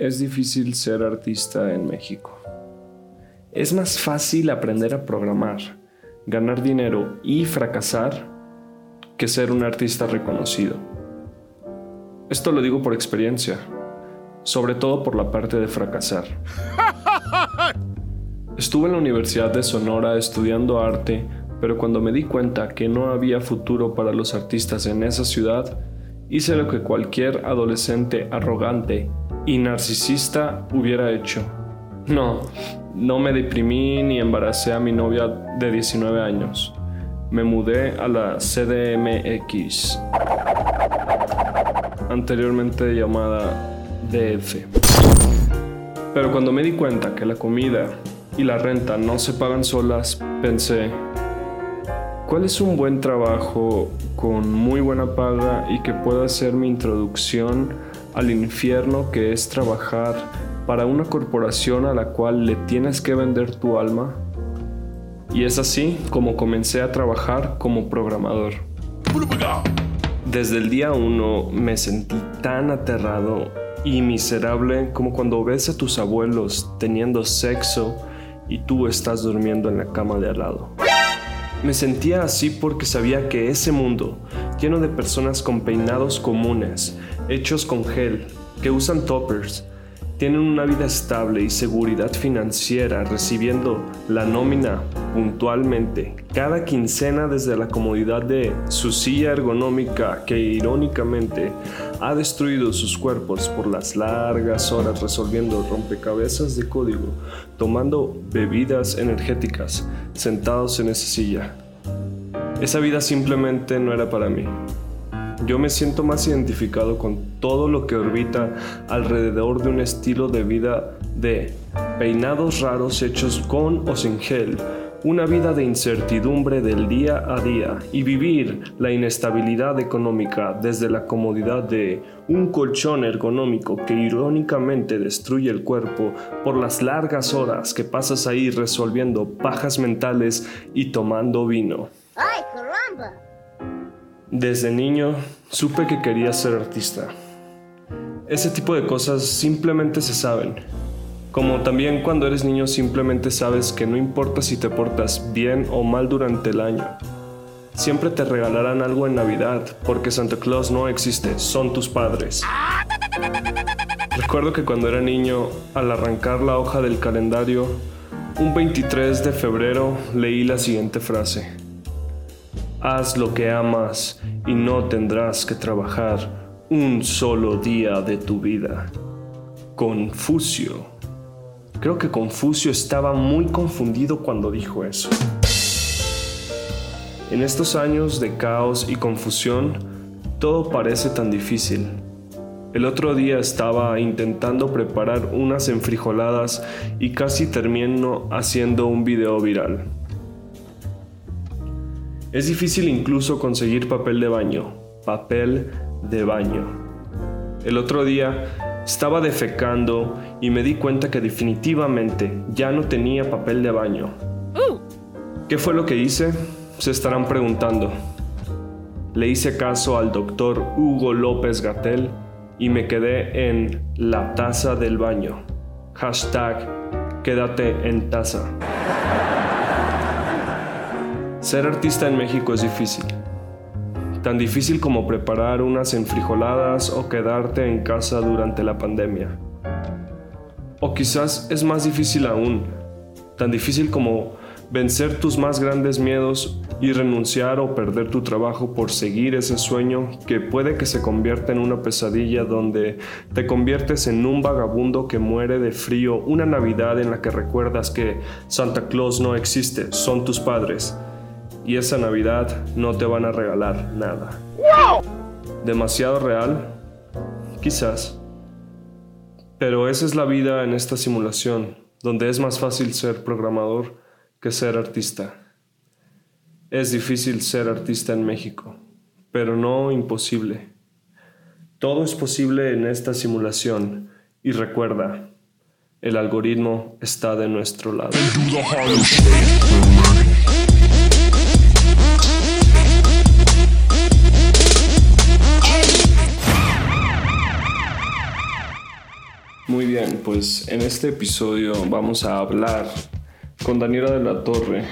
es difícil ser artista en México. Es más fácil aprender a programar, ganar dinero y fracasar que ser un artista reconocido. Esto lo digo por experiencia, sobre todo por la parte de fracasar. Estuve en la Universidad de Sonora estudiando arte, pero cuando me di cuenta que no había futuro para los artistas en esa ciudad, hice lo que cualquier adolescente arrogante y narcisista hubiera hecho. No, no me deprimí ni embaracé a mi novia de 19 años. Me mudé a la CDMX, anteriormente llamada DF. Pero cuando me di cuenta que la comida y la renta no se pagan solas, pensé, ¿cuál es un buen trabajo con muy buena paga y que pueda ser mi introducción al infierno que es trabajar para una corporación a la cual le tienes que vender tu alma? Y es así como comencé a trabajar como programador. Desde el día uno me sentí tan aterrado y miserable como cuando ves a tus abuelos teniendo sexo y tú estás durmiendo en la cama de al lado. Me sentía así porque sabía que ese mundo, lleno de personas con peinados comunes, hechos con gel, que usan toppers, tienen una vida estable y seguridad financiera recibiendo la nómina puntualmente cada quincena desde la comodidad de su silla ergonómica que irónicamente ha destruido sus cuerpos por las largas horas resolviendo rompecabezas de código, tomando bebidas energéticas, sentados en esa silla. Esa vida simplemente no era para mí. Yo me siento más identificado con todo lo que orbita alrededor de un estilo de vida de peinados raros hechos con o sin gel, una vida de incertidumbre del día a día y vivir la inestabilidad económica desde la comodidad de un colchón ergonómico que irónicamente destruye el cuerpo por las largas horas que pasas ahí resolviendo pajas mentales y tomando vino. ¡Ay, caramba! Desde niño supe que quería ser artista. Ese tipo de cosas simplemente se saben. Como también cuando eres niño simplemente sabes que no importa si te portas bien o mal durante el año. Siempre te regalarán algo en Navidad porque Santa Claus no existe, son tus padres. Recuerdo que cuando era niño, al arrancar la hoja del calendario, un 23 de febrero leí la siguiente frase. Haz lo que amas y no tendrás que trabajar un solo día de tu vida. Confucio. Creo que Confucio estaba muy confundido cuando dijo eso. En estos años de caos y confusión, todo parece tan difícil. El otro día estaba intentando preparar unas enfrijoladas y casi termino haciendo un video viral. Es difícil incluso conseguir papel de baño. Papel de baño. El otro día estaba defecando y me di cuenta que definitivamente ya no tenía papel de baño. ¿Qué fue lo que hice? Se estarán preguntando. Le hice caso al doctor Hugo López Gatel y me quedé en la taza del baño. Hashtag quédate en taza. Ser artista en México es difícil. Tan difícil como preparar unas enfrijoladas o quedarte en casa durante la pandemia. O quizás es más difícil aún, tan difícil como vencer tus más grandes miedos y renunciar o perder tu trabajo por seguir ese sueño que puede que se convierta en una pesadilla donde te conviertes en un vagabundo que muere de frío una Navidad en la que recuerdas que Santa Claus no existe, son tus padres y esa Navidad no te van a regalar nada. ¿Demasiado real? Quizás. Pero esa es la vida en esta simulación, donde es más fácil ser programador que ser artista. Es difícil ser artista en México, pero no imposible. Todo es posible en esta simulación y recuerda, el algoritmo está de nuestro lado. Muy bien. pues en este episodio vamos a hablar con Daniela de la Torre.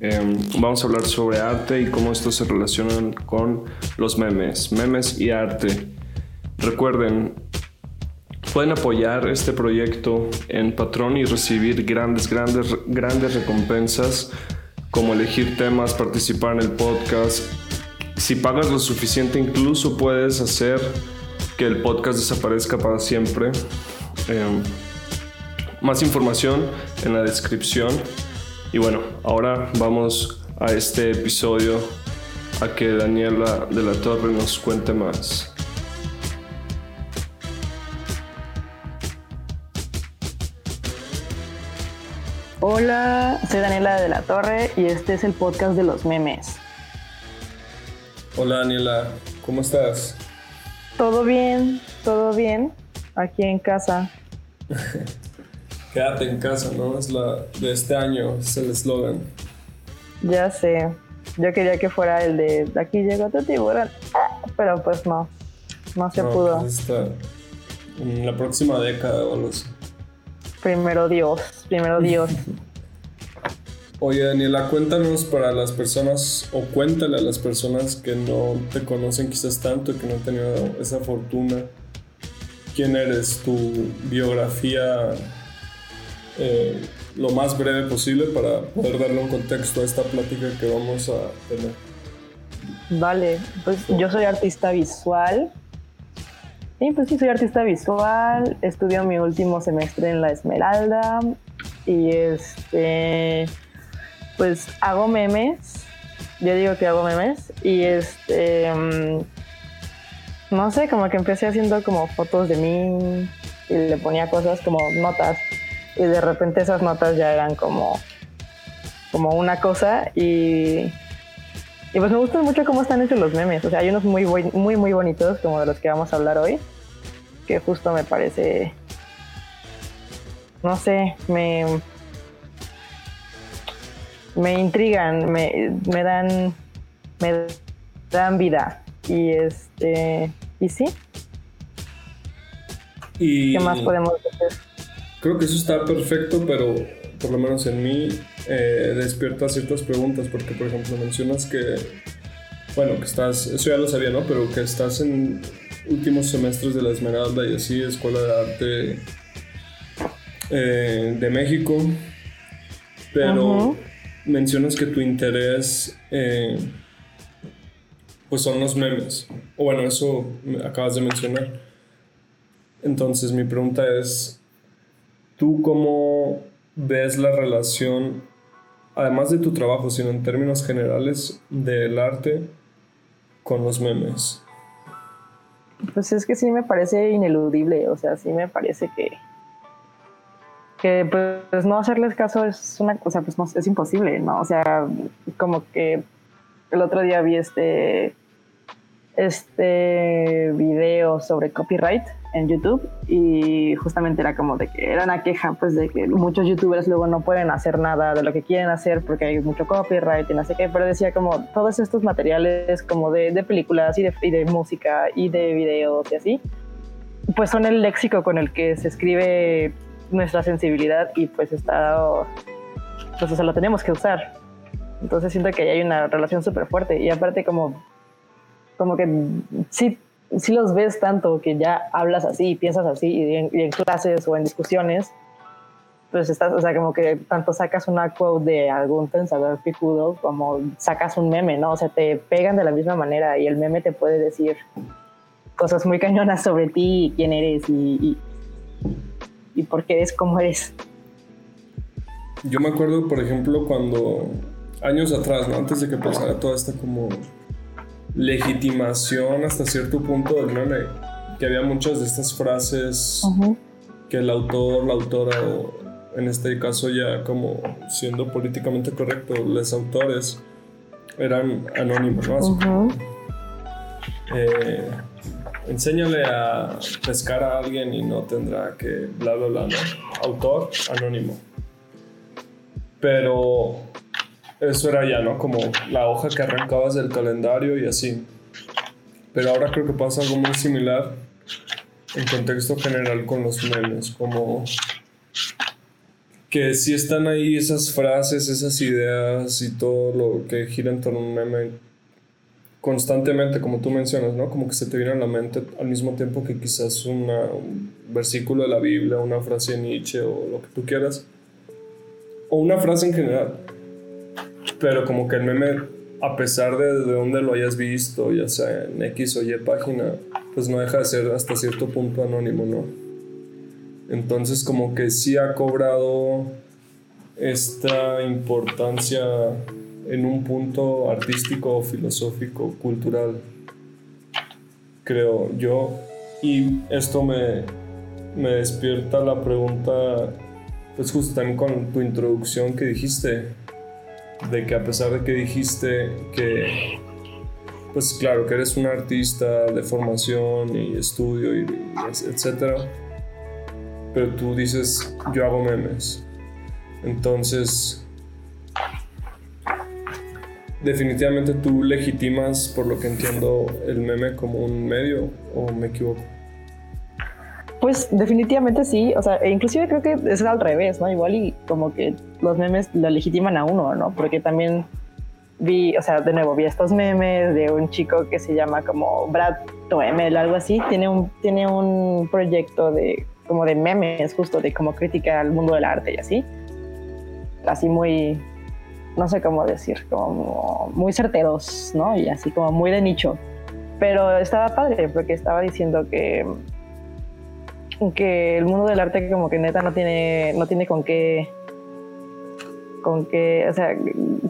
Em, vamos a hablar sobre arte y cómo estos se relacionan con los memes, memes y arte. Recuerden, pueden apoyar este proyecto en Patreon y recibir grandes, grandes, grandes recompensas como elegir temas, participar en el podcast. Si pagas lo suficiente, incluso puedes hacer que el podcast desaparezca para siempre. Em, más información en la descripción. Y bueno, ahora vamos a este episodio a que Daniela de la Torre nos cuente más. Hola, soy Daniela de la Torre y este es el podcast de los memes. Hola Daniela, ¿cómo estás? Todo bien, todo bien, aquí en casa. Quédate en casa, ¿no? Es la de este año, es el eslogan. Ya sé, yo quería que fuera el de aquí llegó tu tiburón, pero pues no, no se pudo. Pues está en la próxima década o. Primero Dios, primero Dios. Oye Daniela, cuéntanos para las personas o cuéntale a las personas que no te conocen quizás tanto, que no han tenido esa fortuna, quién eres, tu biografía eh, lo más breve posible para poder darle un contexto a esta plática que vamos a tener. Vale, pues yo soy artista visual. Sí, pues sí, soy artista visual. Estudio mi último semestre en la Esmeralda. Y este pues hago memes. Yo digo que hago memes. Y este. Mm, no sé, como que empecé haciendo como fotos de mí y le ponía cosas como notas. Y de repente esas notas ya eran como. como una cosa. Y. Y pues me gustan mucho cómo están hechos los memes. O sea, hay unos muy, muy, muy bonitos, como de los que vamos a hablar hoy. Que justo me parece. No sé, me me intrigan, me, me dan me dan vida y este y sí. Y ¿Qué más podemos hacer? Creo que eso está perfecto, pero por lo menos en mí eh, despierta ciertas preguntas, porque por ejemplo mencionas que, bueno, que estás, eso ya lo sabía, ¿no? Pero que estás en últimos semestres de la Esmeralda y así, Escuela de Arte eh, de México, pero mencionas que tu interés eh, pues son los memes. O bueno, eso acabas de mencionar. Entonces mi pregunta es, ¿tú cómo ves la relación, además de tu trabajo, sino en términos generales, del arte con los memes? Pues es que sí me parece ineludible, o sea, sí me parece que que pues no hacerles caso es una cosa, pues no, es imposible, ¿no? O sea, como que el otro día vi este, este video sobre copyright en YouTube y justamente era como de que era una queja pues de que muchos youtubers luego no pueden hacer nada de lo que quieren hacer porque hay mucho copyright y no sé qué, pero decía como todos estos materiales como de, películas y de, de música y de videos y así, pues son el léxico con el que se escribe nuestra sensibilidad y pues está, pues o lo tenemos que usar. Entonces siento que hay una relación súper fuerte y aparte como, como que sí, sí los ves tanto que ya hablas así y piensas así y en, clases o en discusiones, pues estás, o sea, como que tanto sacas una quote de algún pensador picudo como sacas un meme, ¿no? O sea, te pegan de la misma manera y el meme te puede decir cosas muy cañonas sobre ti y quién eres y y por qué eres como eres. Yo me acuerdo, por ejemplo, cuando años atrás, ¿no? antes de que pasara toda esta como legitimación hasta cierto punto del meme, que había muchas de estas frases que el autor, la autora, o en este caso ya como siendo políticamente correcto, los autores eran anónimos, ¿no? enséñale a pescar a alguien y no tendrá que bla, bla, bla, Autor anónimo. Pero eso era ya, ¿no? Como la hoja que arrancabas del calendario y así. Pero ahora creo que pasa algo muy similar en contexto general con los memes, como que si están ahí esas frases, esas ideas y todo lo que gira en torno a un meme constantemente, como tú mencionas, ¿no? Como que se te viene a la mente al mismo tiempo que quizás una, un versículo de la Biblia, una frase de Nietzsche o lo que tú quieras, o una frase en general. Pero como que el meme, a pesar de, de dónde lo hayas visto, ya sea en X o Y página, pues no deja de ser hasta cierto punto anónimo, ¿no? Entonces como que sí ha cobrado esta importancia en un punto artístico, filosófico, cultural, creo yo. Y esto me, me despierta la pregunta, pues justo también con tu introducción que dijiste, de que a pesar de que dijiste que, pues claro, que eres un artista de formación y estudio y, y etcétera, pero tú dices, yo hago memes. Entonces, definitivamente tú legitimas, por lo que entiendo, el meme como un medio, o me equivoco. Pues definitivamente sí, o sea, e inclusive creo que es al revés, ¿no? Igual y como que los memes lo legitiman a uno, ¿no? Porque también vi, o sea, de nuevo, vi estos memes de un chico que se llama como Brad Toemel, algo así, tiene un, tiene un proyecto de como de memes justo, de como crítica al mundo del arte y así. Así muy, no sé cómo decir, como muy certeros, ¿no? Y así como muy de nicho. Pero estaba padre porque estaba diciendo que que el mundo del arte como que neta no tiene no tiene con qué con qué, o sea,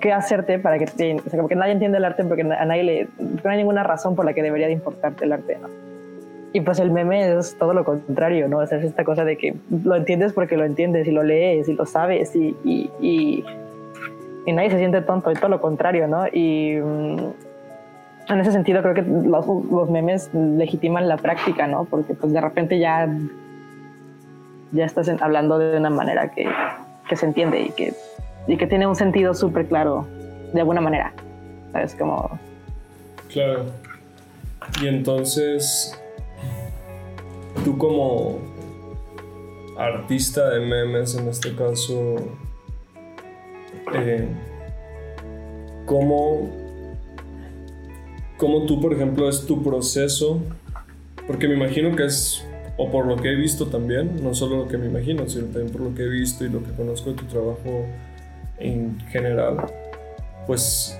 qué hacerte para que te, o sea, como que nadie entiende el arte porque a nadie le no hay ninguna razón por la que debería de importarte el arte, ¿no? Y pues el meme es todo lo contrario, ¿no? O sea, es esta cosa de que lo entiendes porque lo entiendes y lo lees y lo sabes y, y, y, nadie se siente tonto y todo lo contrario, ¿no? Y mm, en ese sentido creo que los, los, memes legitiman la práctica, ¿no? Porque pues de repente ya, ya estás hablando de una manera que, que se entiende y que, y que tiene un sentido súper claro de alguna manera. ¿Sabes? Como... Claro. Y entonces tú como artista de memes en este caso, eh, ¿cómo, ¿cómo tú, por ejemplo, es tu proceso? Porque me imagino que es, o por lo que he visto también, no solo lo que me imagino, sino también por lo que he visto y lo que conozco de tu trabajo en general, pues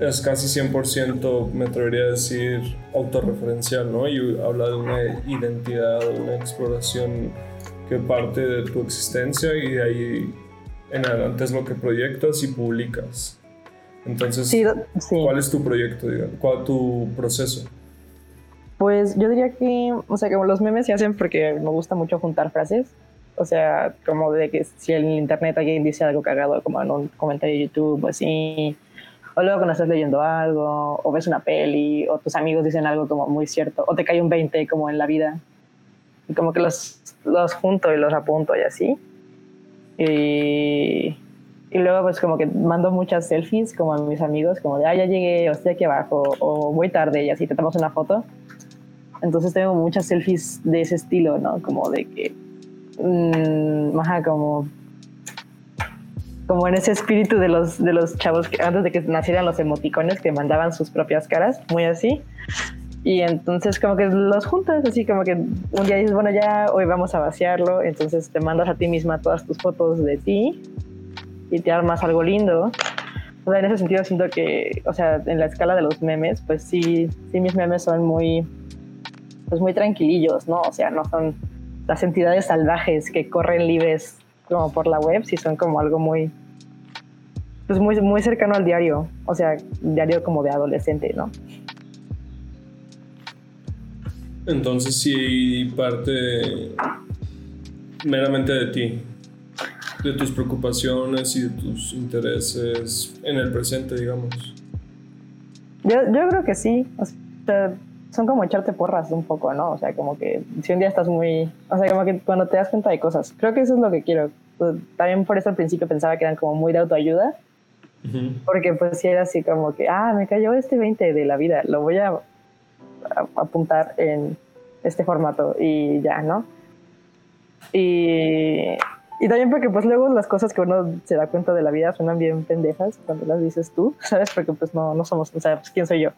es casi 100%, me atrevería a decir, autorreferencial, ¿no? Y habla de una identidad, de una exploración que parte de tu existencia y de ahí en adelante es lo que proyectas y publicas. Entonces, ¿cuál es tu proyecto, digamos? ¿Cuál es tu proceso? Pues yo diría que, o sea, como los memes se hacen porque me gusta mucho juntar frases. O sea, como de que si en internet alguien dice algo cagado, como en un comentario de YouTube así, o luego cuando estás leyendo algo, o ves una peli, o tus amigos dicen algo como muy cierto, o te cae un 20 como en la vida. Y como que los, los junto y los apunto y así. Y, y luego pues como que mando muchas selfies como a mis amigos, como de, ah, ya llegué, o estoy aquí abajo, o voy tarde y así te tomas una foto. Entonces tengo muchas selfies de ese estilo, ¿no? Como de que, mmm, como como en ese espíritu de los, de los chavos que antes de que nacieran los emoticones que mandaban sus propias caras, muy así. Y entonces como que los juntas, así como que un día dices, bueno, ya hoy vamos a vaciarlo, entonces te mandas a ti misma todas tus fotos de ti y te armas algo lindo. O sea, en ese sentido siento que, o sea, en la escala de los memes, pues sí, sí mis memes son muy, pues muy tranquilillos, ¿no? O sea, no son las entidades salvajes que corren libres como por la web, sí son como algo muy, pues muy, muy cercano al diario, o sea, diario como de adolescente, ¿no? Entonces sí parte meramente de ti, de tus preocupaciones y de tus intereses en el presente, digamos. Yo, yo creo que sí, o sea, son como echarte porras un poco, ¿no? O sea, como que si un día estás muy, o sea, como que cuando te das cuenta de cosas, creo que eso es lo que quiero. También por eso al principio pensaba que eran como muy de autoayuda, porque pues si era así como que, ah, me cayó este 20 de la vida, lo voy a, apuntar en, este formato y ya, ¿no? Y, y también porque pues luego las cosas que uno se da cuenta de la vida suenan bien pendejas cuando las dices tú, ¿sabes? Porque pues no, no somos, o sea, pues, ¿quién soy yo?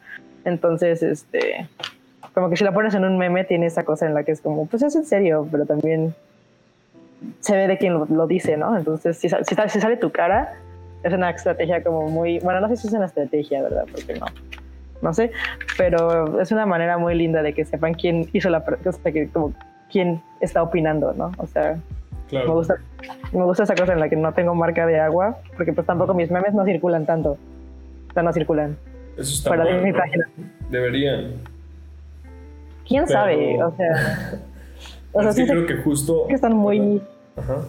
Entonces, este, como que si la pones en un meme tiene esa cosa en la que es como, pues es en serio, pero también se ve de quién lo, dice, ¿no? Entonces, si, si, si, sale tu cara, es una estrategia como muy, bueno, no sé si es una estrategia, ¿verdad? Porque no, no sé, pero es una manera muy linda de que sepan quién hizo la, o que como quién está opinando, ¿no? O sea, me, gusta, me gusta esa cosa en la que no tengo marca de agua, porque pues tampoco mis memes no circulan tanto, o sea, no circulan. Eso está mi página. Deberían. ¿Quién sabe? O sea... O sea, sí creo que justo... Que están muy... Ajá.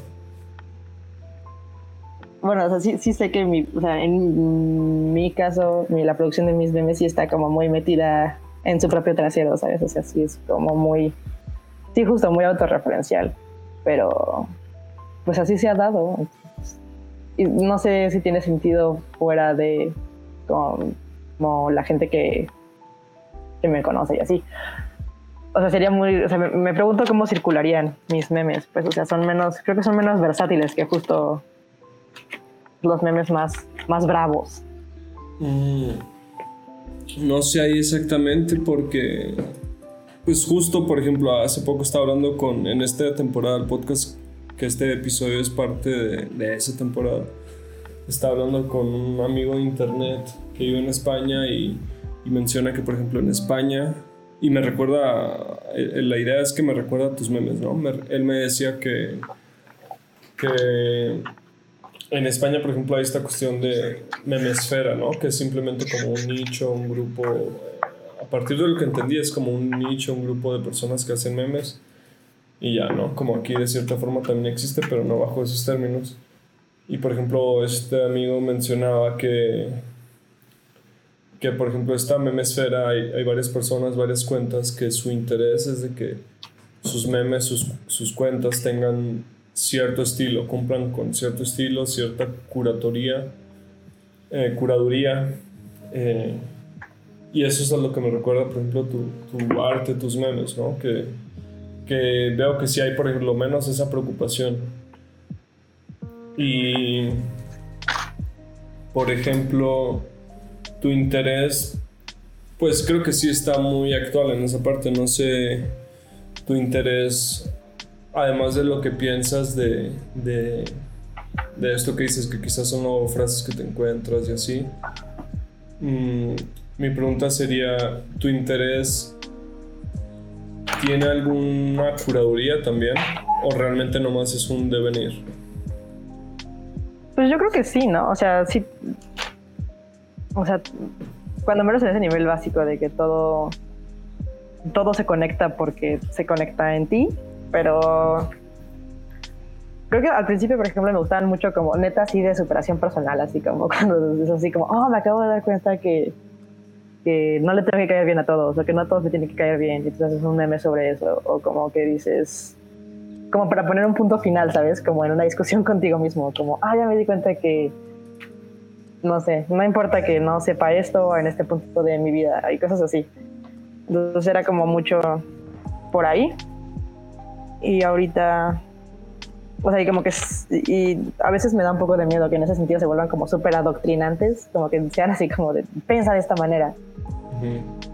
Bueno, o sea, sí, sí sé que mi, o sea, en mi caso, la producción de mis memes sí está como muy metida en su propio trasero, ¿sabes? O sea, sí es como muy... Sí, justo, muy autorreferencial. Pero, pues así se ha dado. Y no sé si tiene sentido fuera de como, la gente que, que me conoce y así o sea, sería muy, o sea, me, pregunto cómo circularían mis memes, pues, o sea, son menos, creo que son menos versátiles que justo los memes más, más bravos. Mm, no sé ahí exactamente porque, pues justo, por ejemplo, hace poco estaba hablando con, en esta temporada del podcast, que este episodio es parte de, de esa temporada, estaba hablando con un amigo de internet que vive en España y, y menciona que, por ejemplo, en España y me recuerda, eh, la idea es que me recuerda a tus memes, ¿no? él me decía que, que en España, por ejemplo, hay esta cuestión de memesfera, ¿no? Que es simplemente como un nicho, un grupo, a partir de lo que entendí es como un nicho, un grupo de personas que hacen memes y ya, ¿no? Como aquí de cierta forma también existe, pero no bajo esos términos. Y por ejemplo, este amigo mencionaba que que por ejemplo esta memesfera hay, hay varias personas, varias cuentas que su interés es de que sus memes, sus, sus cuentas tengan cierto estilo, cumplan con cierto estilo, cierta curatoría, eh, curaduría. Eh, y eso es a lo que me recuerda, por ejemplo, tu, tu arte, tus memes, ¿no? Que, que, veo que sí hay, por ejemplo, menos esa preocupación. Y, por ejemplo, tu interés, pues creo que sí está muy actual en esa parte. No sé, tu interés, además de lo que piensas de, de, esto que dices, que quizás son nuevas frases que te encuentras y así. Mm, mi pregunta sería, ¿tu interés tiene alguna curaduría también? ¿O realmente nomás es un devenir? Pues yo creo que sí, ¿no? O sea, sí, o sea, cuando menos en ese nivel básico de que todo, todo se conecta porque se conecta en ti, pero creo que al principio, por ejemplo, me gustaban mucho como neta así de superación personal, así como cuando es así como, oh, me acabo de dar cuenta que, que no le tengo que caer bien a todos, o que no a todos me tiene que caer bien, y entonces haces un meme sobre eso, o como que dices, como para poner un punto final, ¿sabes? Como en una discusión contigo mismo, como, ah, ya me di cuenta que no sé, no importa que no sepa esto en este punto de mi vida y cosas así. Entonces era como mucho por ahí. Y ahorita, o sea, y como que, y a veces me da un poco de miedo que en ese sentido se vuelvan como súper adoctrinantes, como que sean así como de, piensa de esta manera.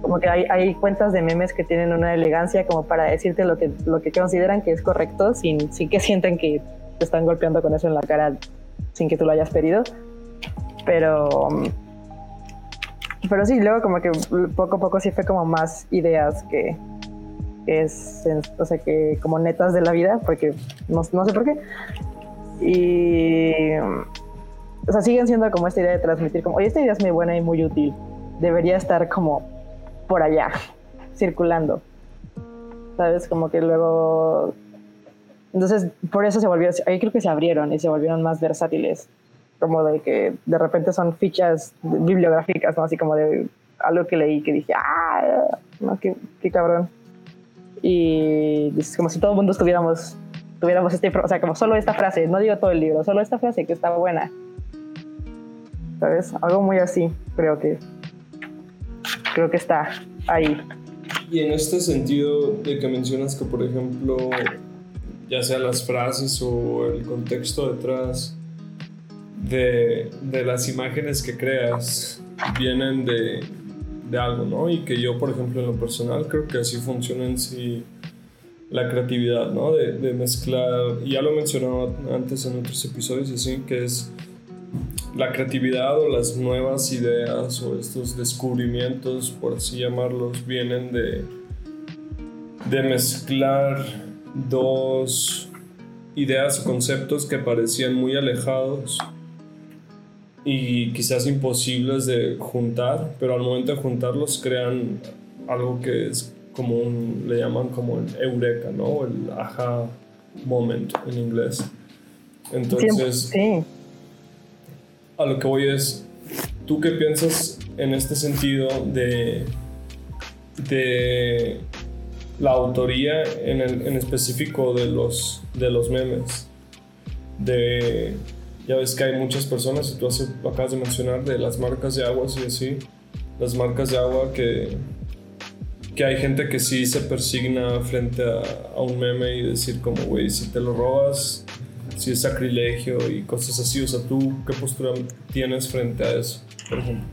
Como que hay, hay, cuentas de memes que tienen una elegancia como para decirte lo que, lo que consideran que es correcto sin, sin que sientan que te están golpeando con eso en la cara sin que tú lo hayas pedido. Pero. Pero sí, luego como que poco a poco sí fue como más ideas que, es, o sea, que como netas de la vida, porque no, no sé por qué. Y. O sea, siguen siendo como esta idea de transmitir, como, oye, esta idea es muy buena y muy útil. Debería estar como por allá, circulando. ¿Sabes? Como que luego. Entonces, por eso se volvió. Ahí creo que se abrieron y se volvieron más versátiles como de que de repente son fichas bibliográficas, ¿no? Así como de algo que leí que dije, ah, no, qué, qué cabrón. Y es como si todo el mundo estuviéramos, tuviéramos este, o sea, como solo esta frase, no digo todo el libro, solo esta frase que estaba buena. ¿Sabes? Algo muy así, creo que, creo que está ahí. y en este sentido de que mencionas que, por ejemplo, ya sea las frases o el contexto detrás de, de las imágenes que creas, vienen de, de, algo, ¿no? Y que yo, por ejemplo, en lo personal, creo que así funciona en sí la creatividad, ¿no? De, de mezclar, ya lo he mencionado antes en otros episodios, así, que es la creatividad o las nuevas ideas o estos descubrimientos, por así llamarlos, vienen de, de mezclar dos ideas o conceptos que parecían muy alejados y quizás imposibles de juntar, pero al momento de juntarlos crean algo que es como un, le llaman como el eureka, ¿no? El aha moment en inglés. Entonces, sí a lo que voy es, ¿tú qué piensas en este sentido de, de la autoría en, el, en específico de los, de los memes? De, ya ves que hay muchas personas, y tú lo acabas de mencionar, de las marcas de agua y así, las marcas de agua que, que hay gente que sí se persigna frente a, a un meme y decir como, güey, si te lo robas, si es sacrilegio y cosas así. O sea, ¿tú qué postura tienes frente a eso, por ejemplo?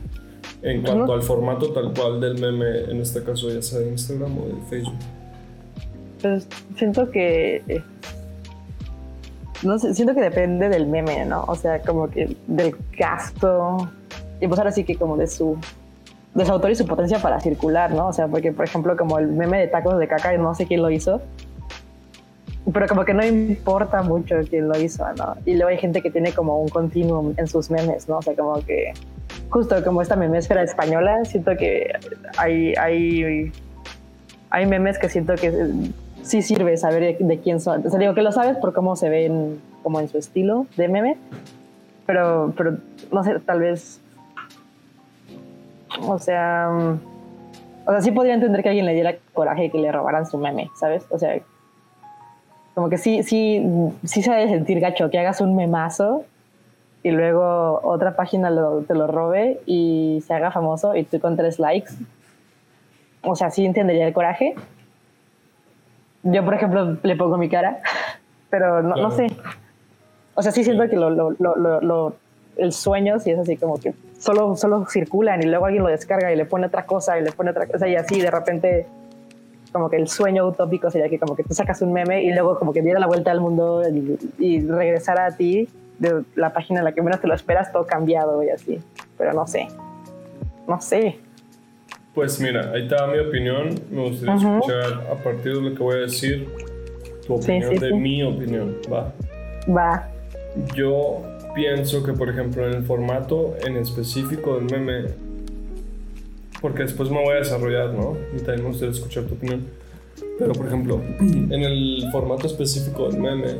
En cuanto al formato tal cual del meme, en este caso ya sea de Instagram o de Facebook. Pues siento que... No sé, siento que depende del meme, ¿no? O sea, como que del gasto. Y pues ahora sí que como de su de su autor y su potencia para circular, ¿no? O sea, porque por ejemplo como el meme de tacos de caca, no sé quién lo hizo, pero como que no importa mucho quién lo hizo, ¿no? Y luego hay gente que tiene como un continuum en sus memes, ¿no? O sea, como que justo como esta memesfera española, siento que hay, hay, hay memes que siento que sí sirve saber de, quién son. O sea, digo que lo sabes por cómo se ven como en su estilo de meme, pero, pero no sé, tal vez, o sea, o sea, sí podría entender que alguien le diera coraje que le robaran su meme, ¿sabes? O sea, como que sí, sí, sí se debe sentir gacho que hagas un memazo y luego otra página te lo robe y se haga famoso y tú con tres likes. O sea, sí entendería el coraje. Yo, por ejemplo, le pongo mi cara, pero no, no sé. O sea, sí siento que lo, lo, lo, el sueño sí es así como que solo, solo circulan y luego alguien lo descarga y le pone otra cosa y le pone otra cosa y así de repente como que el sueño utópico sería que como que tú sacas un meme y luego como que diera la vuelta al mundo y, regresara a ti de la página en la que menos te lo esperas todo cambiado y así. Pero no sé. No sé. Pues mira, ahí está mi opinión. Me gustaría escuchar a partir de lo que voy a decir tu opinión de mi opinión. Va. Va. Yo pienso que, por ejemplo, en el formato en específico del meme, porque después me voy a desarrollar, ¿no? Y también me gustaría escuchar tu opinión. Pero, por ejemplo, en el formato específico del meme,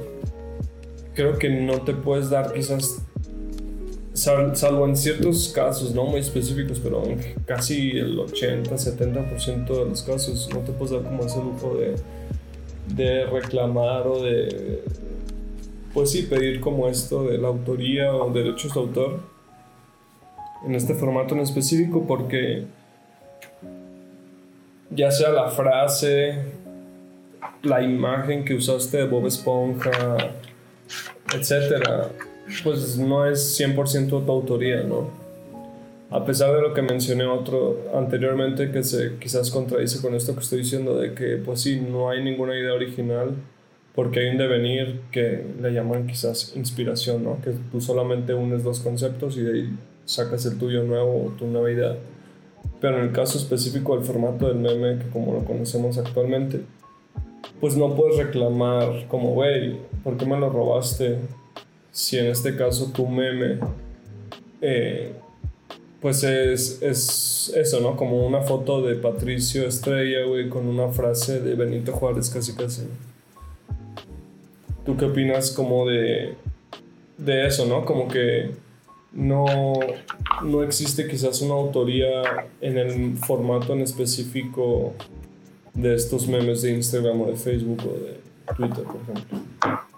creo que no te puedes dar quizás, salvo en ciertos casos, no muy específicos, pero en casi el 80-70% de los casos, no te puedes dar como ese lujo de, de reclamar o de, pues sí, pedir como esto de la autoría o derechos de autor en este formato en específico porque ya sea la frase, la imagen que usaste de Bob Esponja, etcétera, pues no es 100% tu autoría, ¿no? A pesar de lo que mencioné otro anteriormente que se quizás contradice con esto que estoy diciendo de que pues sí, no hay ninguna idea original porque hay un devenir que le llaman quizás inspiración, ¿no? Que tú solamente unes dos conceptos y de ahí sacas el tuyo nuevo o tu nueva idea. Pero en el caso específico del formato del meme, que como lo conocemos actualmente, pues no puedes reclamar como, güey, ¿por qué me lo robaste? Si en este caso tu meme, eh, pues es, es eso, ¿no? Como una foto de Patricio Estrella, güey, con una frase de Benito Juárez, casi casi. ¿Tú qué opinas como de, de eso, ¿no? Como que no, no existe quizás una autoría en el formato en específico de estos memes de Instagram o de Facebook o de Twitter, por ejemplo.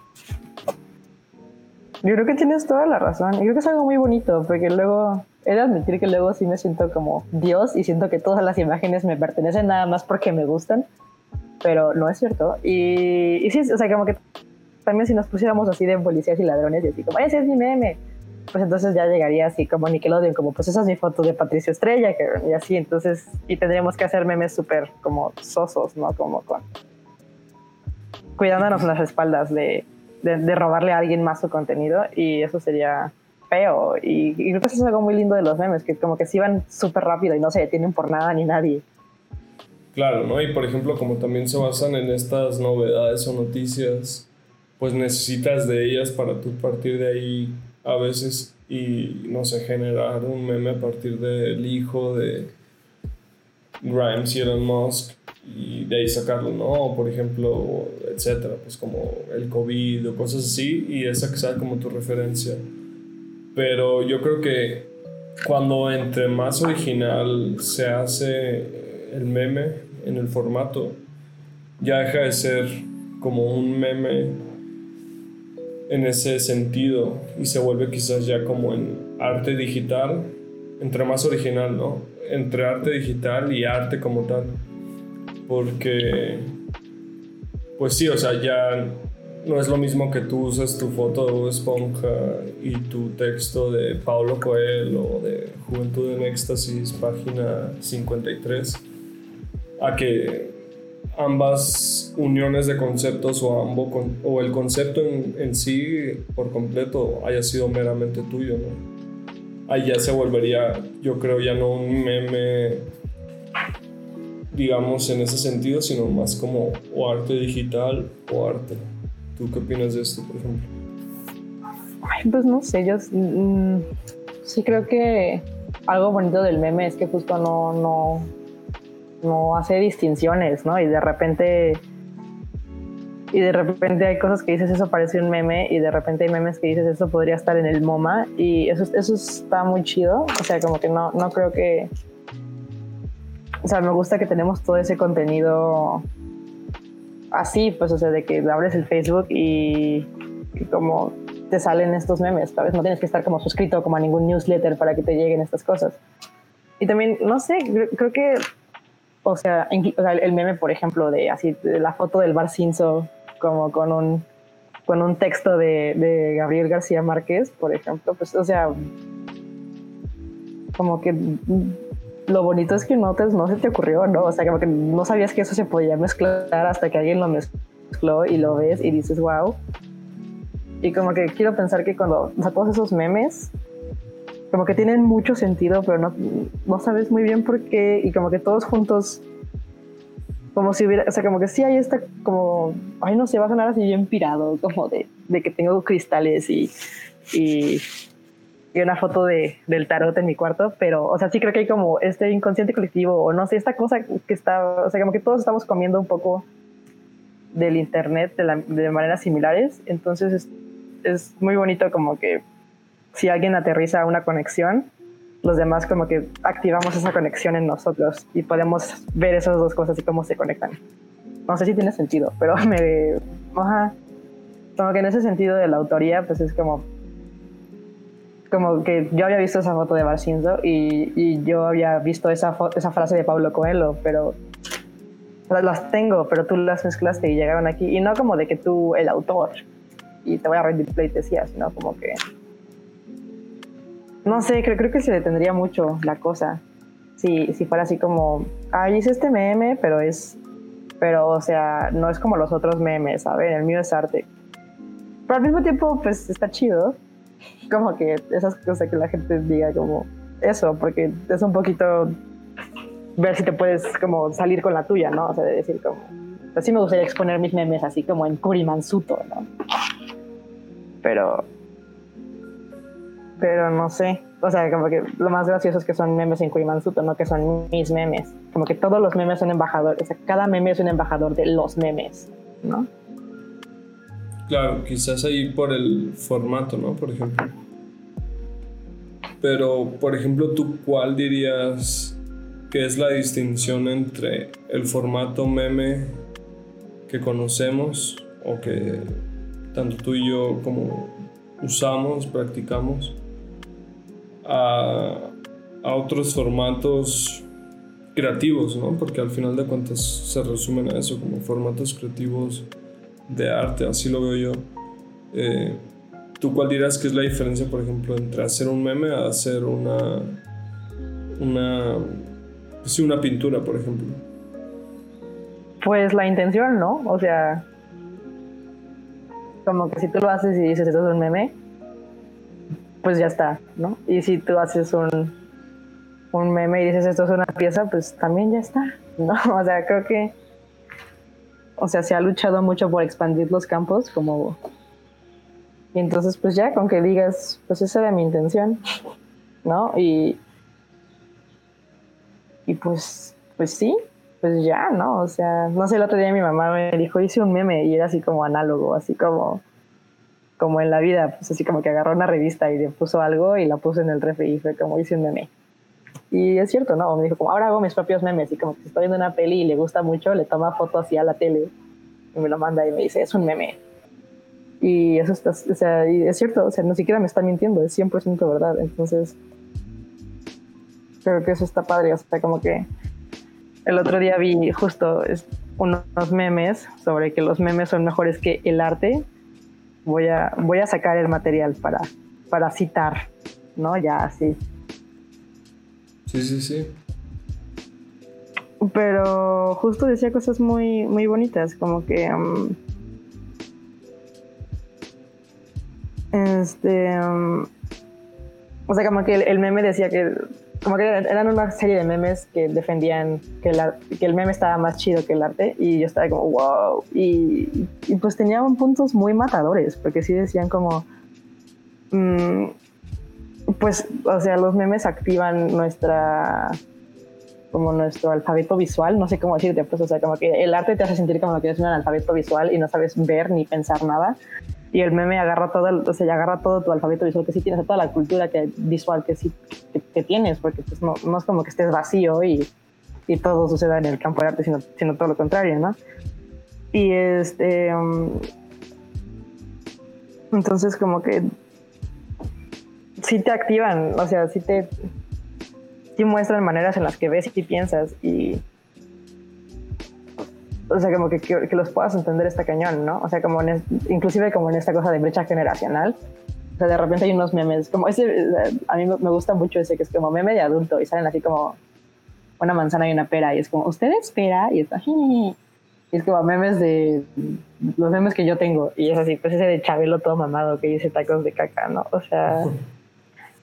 Yo creo que tienes toda la razón. Yo creo que es algo muy bonito, porque luego, he de admitir que luego sí me siento como Dios y siento que todas las imágenes me pertenecen nada más porque me gustan, pero no es cierto. Y, y sí, o sea, como que también si nos pusiéramos así de policías y ladrones y así como, ese es mi meme, pues entonces ya llegaría así como Nickelodeon, como pues esa es mi foto de Patricio Estrella, y así, entonces, y tendríamos que hacer memes súper como sosos, ¿no? Como con cuidándonos las espaldas de, de, robarle a alguien más su contenido y eso sería feo. Y, creo que eso es algo muy lindo de los memes, que como que se iban súper rápido y no se detienen por nada ni nadie. Claro, ¿no? Y por ejemplo, como también se basan en estas novedades o noticias, pues necesitas de ellas para tú partir de ahí a veces y, no sé, generar un meme a partir del hijo de Grimes y Elon Musk y de ahí sacarlo, ¿no? Por ejemplo, etcétera, pues como el COVID o cosas así, y esa que sea como tu referencia. Pero yo creo que cuando entre más original se hace el meme en el formato, ya deja de ser como un meme en ese sentido y se vuelve quizás ya como en arte digital, entre más original, ¿no? Entre arte digital y arte como tal porque, pues sí, o sea, ya no es lo mismo que tú uses tu foto de Esponja y tu texto de Paulo Coelho o de Juventud en Éxtasis, página 53, a que ambas uniones de conceptos o, ambos, o el concepto en, en, sí por completo haya sido meramente tuyo, ¿no? Ahí ya se volvería, yo creo, ya no un meme digamos, en ese sentido, sino más como o arte digital o arte. ¿Tú qué opinas de esto, por ejemplo? pues no sé, yo mm, sí creo que algo bonito del meme es que justo no, no, no hace distinciones, ¿no? Y de repente y de repente hay cosas que dices eso parece un meme y de repente hay memes que dices eso podría estar en el MoMA y eso, eso está muy chido, o sea, como que no, no creo que o sea, me gusta que tenemos todo ese contenido así, pues, o sea, de que abres el Facebook y, como te salen estos memes, ¿sabes? No tienes que estar como suscrito como a ningún newsletter para que te lleguen estas cosas. Y también, no sé, creo, que, o sea, el meme, por ejemplo, de así, de la foto del Bar Cinzo, como con un, con un texto de, de Gabriel García Márquez, por ejemplo, pues, o sea, como que lo bonito es que no, no se te ocurrió, ¿no? O sea, como que no sabías que eso se podía mezclar hasta que alguien lo mezcló y lo ves y dices, wow. Y como que quiero pensar que cuando, o sea, todos esos memes, como que tienen mucho sentido, pero no, no sabes muy bien por qué, y como que todos juntos, como si hubiera, o sea, como que sí hay esta, como, ay, no sé, va a sonar así bien pirado, como de, de que tengo cristales y, y y una foto de, del tarot en mi cuarto, pero, o sea, sí creo que hay como este inconsciente colectivo, o no sé, esta cosa que está, o sea, como que todos estamos comiendo un poco del internet de, de maneras similares, entonces es, es, muy bonito como que si alguien aterriza una conexión, los demás como que activamos esa conexión en nosotros y podemos ver esas dos cosas y cómo se conectan. No sé si tiene sentido, pero me... Ajá, como que en ese sentido de la autoría, pues es como como que yo había visto esa foto de Barcinzo y, y yo había visto esa, esa frase de Pablo Coelho, pero las tengo, pero tú las mezclaste y llegaron aquí. Y no como de que tú, el autor, y te voy a rendir pleitesía, sino como que. No sé, creo, creo que se detendría mucho la cosa. Si, si fuera así como, ah, hice este meme, pero es. Pero, o sea, no es como los otros memes, ¿sabes? El mío es arte. Pero al mismo tiempo, pues está chido como que esas cosas que la gente diga como eso, porque es un poquito ver si te puedes como salir con la tuya, ¿no? O sea, de decir como, así me gustaría exponer mis memes así como en Kurimansuto, ¿no? Pero, pero no sé, o sea, como que lo más gracioso es que son memes en Kurimansuto, no que son mis memes, como que todos los memes son embajadores, o sea, cada meme es un embajador de los memes, ¿no? Claro, quizás ahí por el formato, ¿no? Por ejemplo. Pero, por ejemplo, ¿tú cuál dirías que es la distinción entre el formato meme que conocemos o que tanto tú y yo como usamos, practicamos, a a otros formatos creativos, ¿no? Porque al final de cuentas se resumen a eso, como formatos creativos de arte, así lo veo yo. Eh, ¿Tú cuál dirás que es la diferencia, por ejemplo, entre hacer un meme a hacer una, una, pues sí, una pintura, por ejemplo? Pues la intención, ¿no? O sea, como que si tú lo haces y dices esto es un meme, pues ya está, ¿no? Y si tú haces un, un meme y dices esto es una pieza, pues también ya está, ¿no? O sea, creo que, o sea, se ha luchado mucho por expandir los campos, como, y entonces pues ya, con que digas, pues esa era mi intención, ¿no? Y, y pues, pues sí, pues ya, ¿no? O sea, no sé, el otro día mi mamá me dijo, hice un meme y era así como análogo, así como, como en la vida, pues así como que agarró una revista y le puso algo y la puso en el refri y fue como hice un meme. Y es cierto, ¿no? Me dijo, como ahora hago mis propios memes y como que está viendo una peli y le gusta mucho, le toma fotos así a la tele y me lo manda y me dice, es un meme. Y eso está, o sea, y es cierto, o sea, no siquiera me está mintiendo, es 100% verdad. Entonces, creo que eso está padre, o sea, como que el otro día vi justo unos memes sobre que los memes son mejores que el arte. Voy a, voy a sacar el material para, para citar, ¿no? Ya así. Sí, sí, sí. Pero justo decía cosas muy, muy bonitas, como que... Um, este... Um, o sea, como que el meme decía que como que eran una serie de memes que defendían que, que, el meme estaba más chido que el arte y yo estaba como wow y, y pues tenían puntos muy matadores porque sí decían como mm, pues o sea los memes activan nuestra como nuestro alfabeto visual no sé cómo decirte pues o sea como que el arte te hace sentir como que eres un analfabeto visual y no sabes ver ni pensar nada y el meme agarra todo, o sea, agarra todo tu alfabeto visual que sí tienes, toda la cultura que, visual que sí que, tienes, porque pues no, no, es como que estés vacío y, y, todo suceda en el campo de arte, sino, sino todo lo contrario, ¿no? Y este... Um, entonces como que sí te activan, o sea, sí te... sí muestran maneras en las que ves y piensas y o sea, como que, que, los puedas entender está cañón, ¿no? O sea, como inclusive como en esta cosa de brecha generacional. O sea, de repente hay unos memes, como ese, a mí me gusta mucho ese que es como meme de adulto y salen así como una manzana y una pera y es como, ¿usted espera? Y está, y es como memes de los memes que yo tengo y es así, pues ese de Chabelo todo mamado que dice tacos de caca, ¿no? O sea,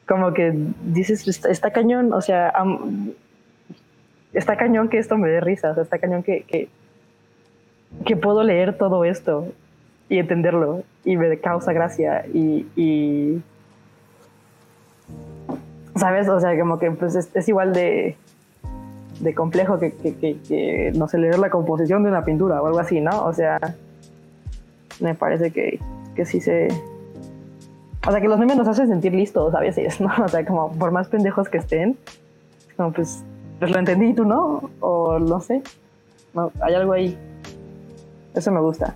como que dices, está, cañón, o sea, está cañón que esto me dé risa, o sea, está cañón que, que que puedo leer todo esto y entenderlo y me causa gracia y, ¿sabes? O sea, como que pues es, igual de, de complejo que, que, no sé, leer la composición de una pintura o algo así, ¿no? O sea, me parece que, que sí se... O sea, que los memes nos hacen sentir listos a veces, ¿no? O sea, como por más pendejos que estén, como pues, pues lo entendí tú, ¿no? O no sé, no, hay algo ahí. Eso me gusta.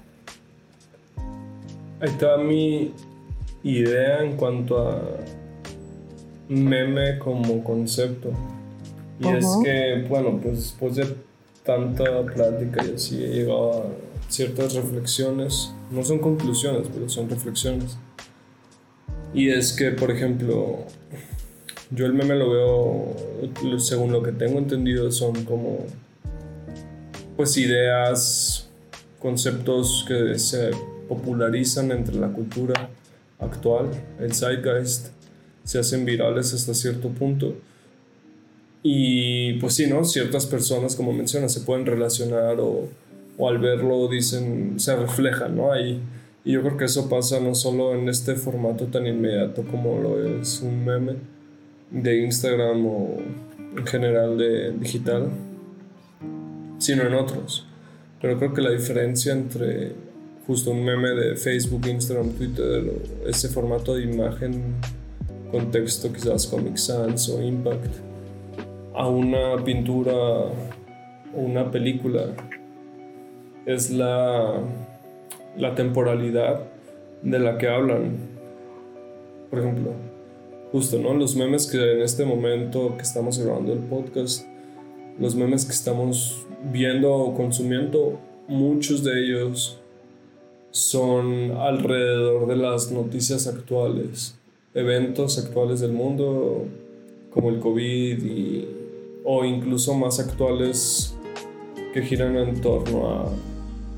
Ahí está mi idea en cuanto a meme como concepto. Y es que, bueno, pues después de tanta plática y así he llegado a ciertas reflexiones. No son conclusiones, pero son reflexiones. Y es que, por ejemplo, yo el meme lo veo, según lo que tengo entendido, son como, pues ideas conceptos que se popularizan entre la cultura actual, el zeitgeist, se hacen virales hasta cierto punto. Y pues sí, ¿no? Ciertas personas, como mencionas, se pueden relacionar o, o al verlo dicen, se reflejan, ¿no? Ahí. Y yo creo que eso pasa no solo en este formato tan inmediato como lo es un meme de Instagram o en general de digital, sino en otros. Pero creo que la diferencia entre justo un meme de Facebook, Instagram, Twitter, ese formato de imagen, contexto quizás Comic Sans o Impact, a una pintura o una película, es la, la temporalidad de la que hablan. Por ejemplo, justo, ¿no? Los memes que en este momento que estamos grabando el podcast, los memes que estamos viendo o consumiendo, muchos de ellos son alrededor de las noticias actuales, eventos actuales del mundo, como el COVID y, o incluso más actuales que giran en torno a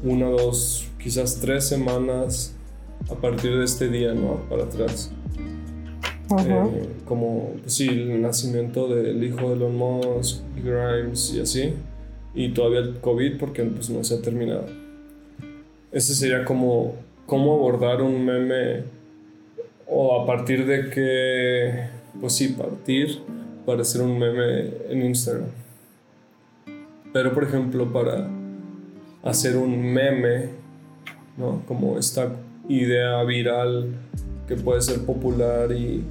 una, dos, quizás tres semanas a partir de este día, ¿no? Para atrás. Eh, como, pues sí, el nacimiento del hijo de Elon Musk, Grimes y así. Y todavía el COVID porque pues no se ha terminado. Ese sería como cómo abordar un meme o a partir de qué, pues sí, partir para hacer un meme en Instagram. Pero por ejemplo, para hacer un meme, ¿no? Como esta idea viral que puede ser popular y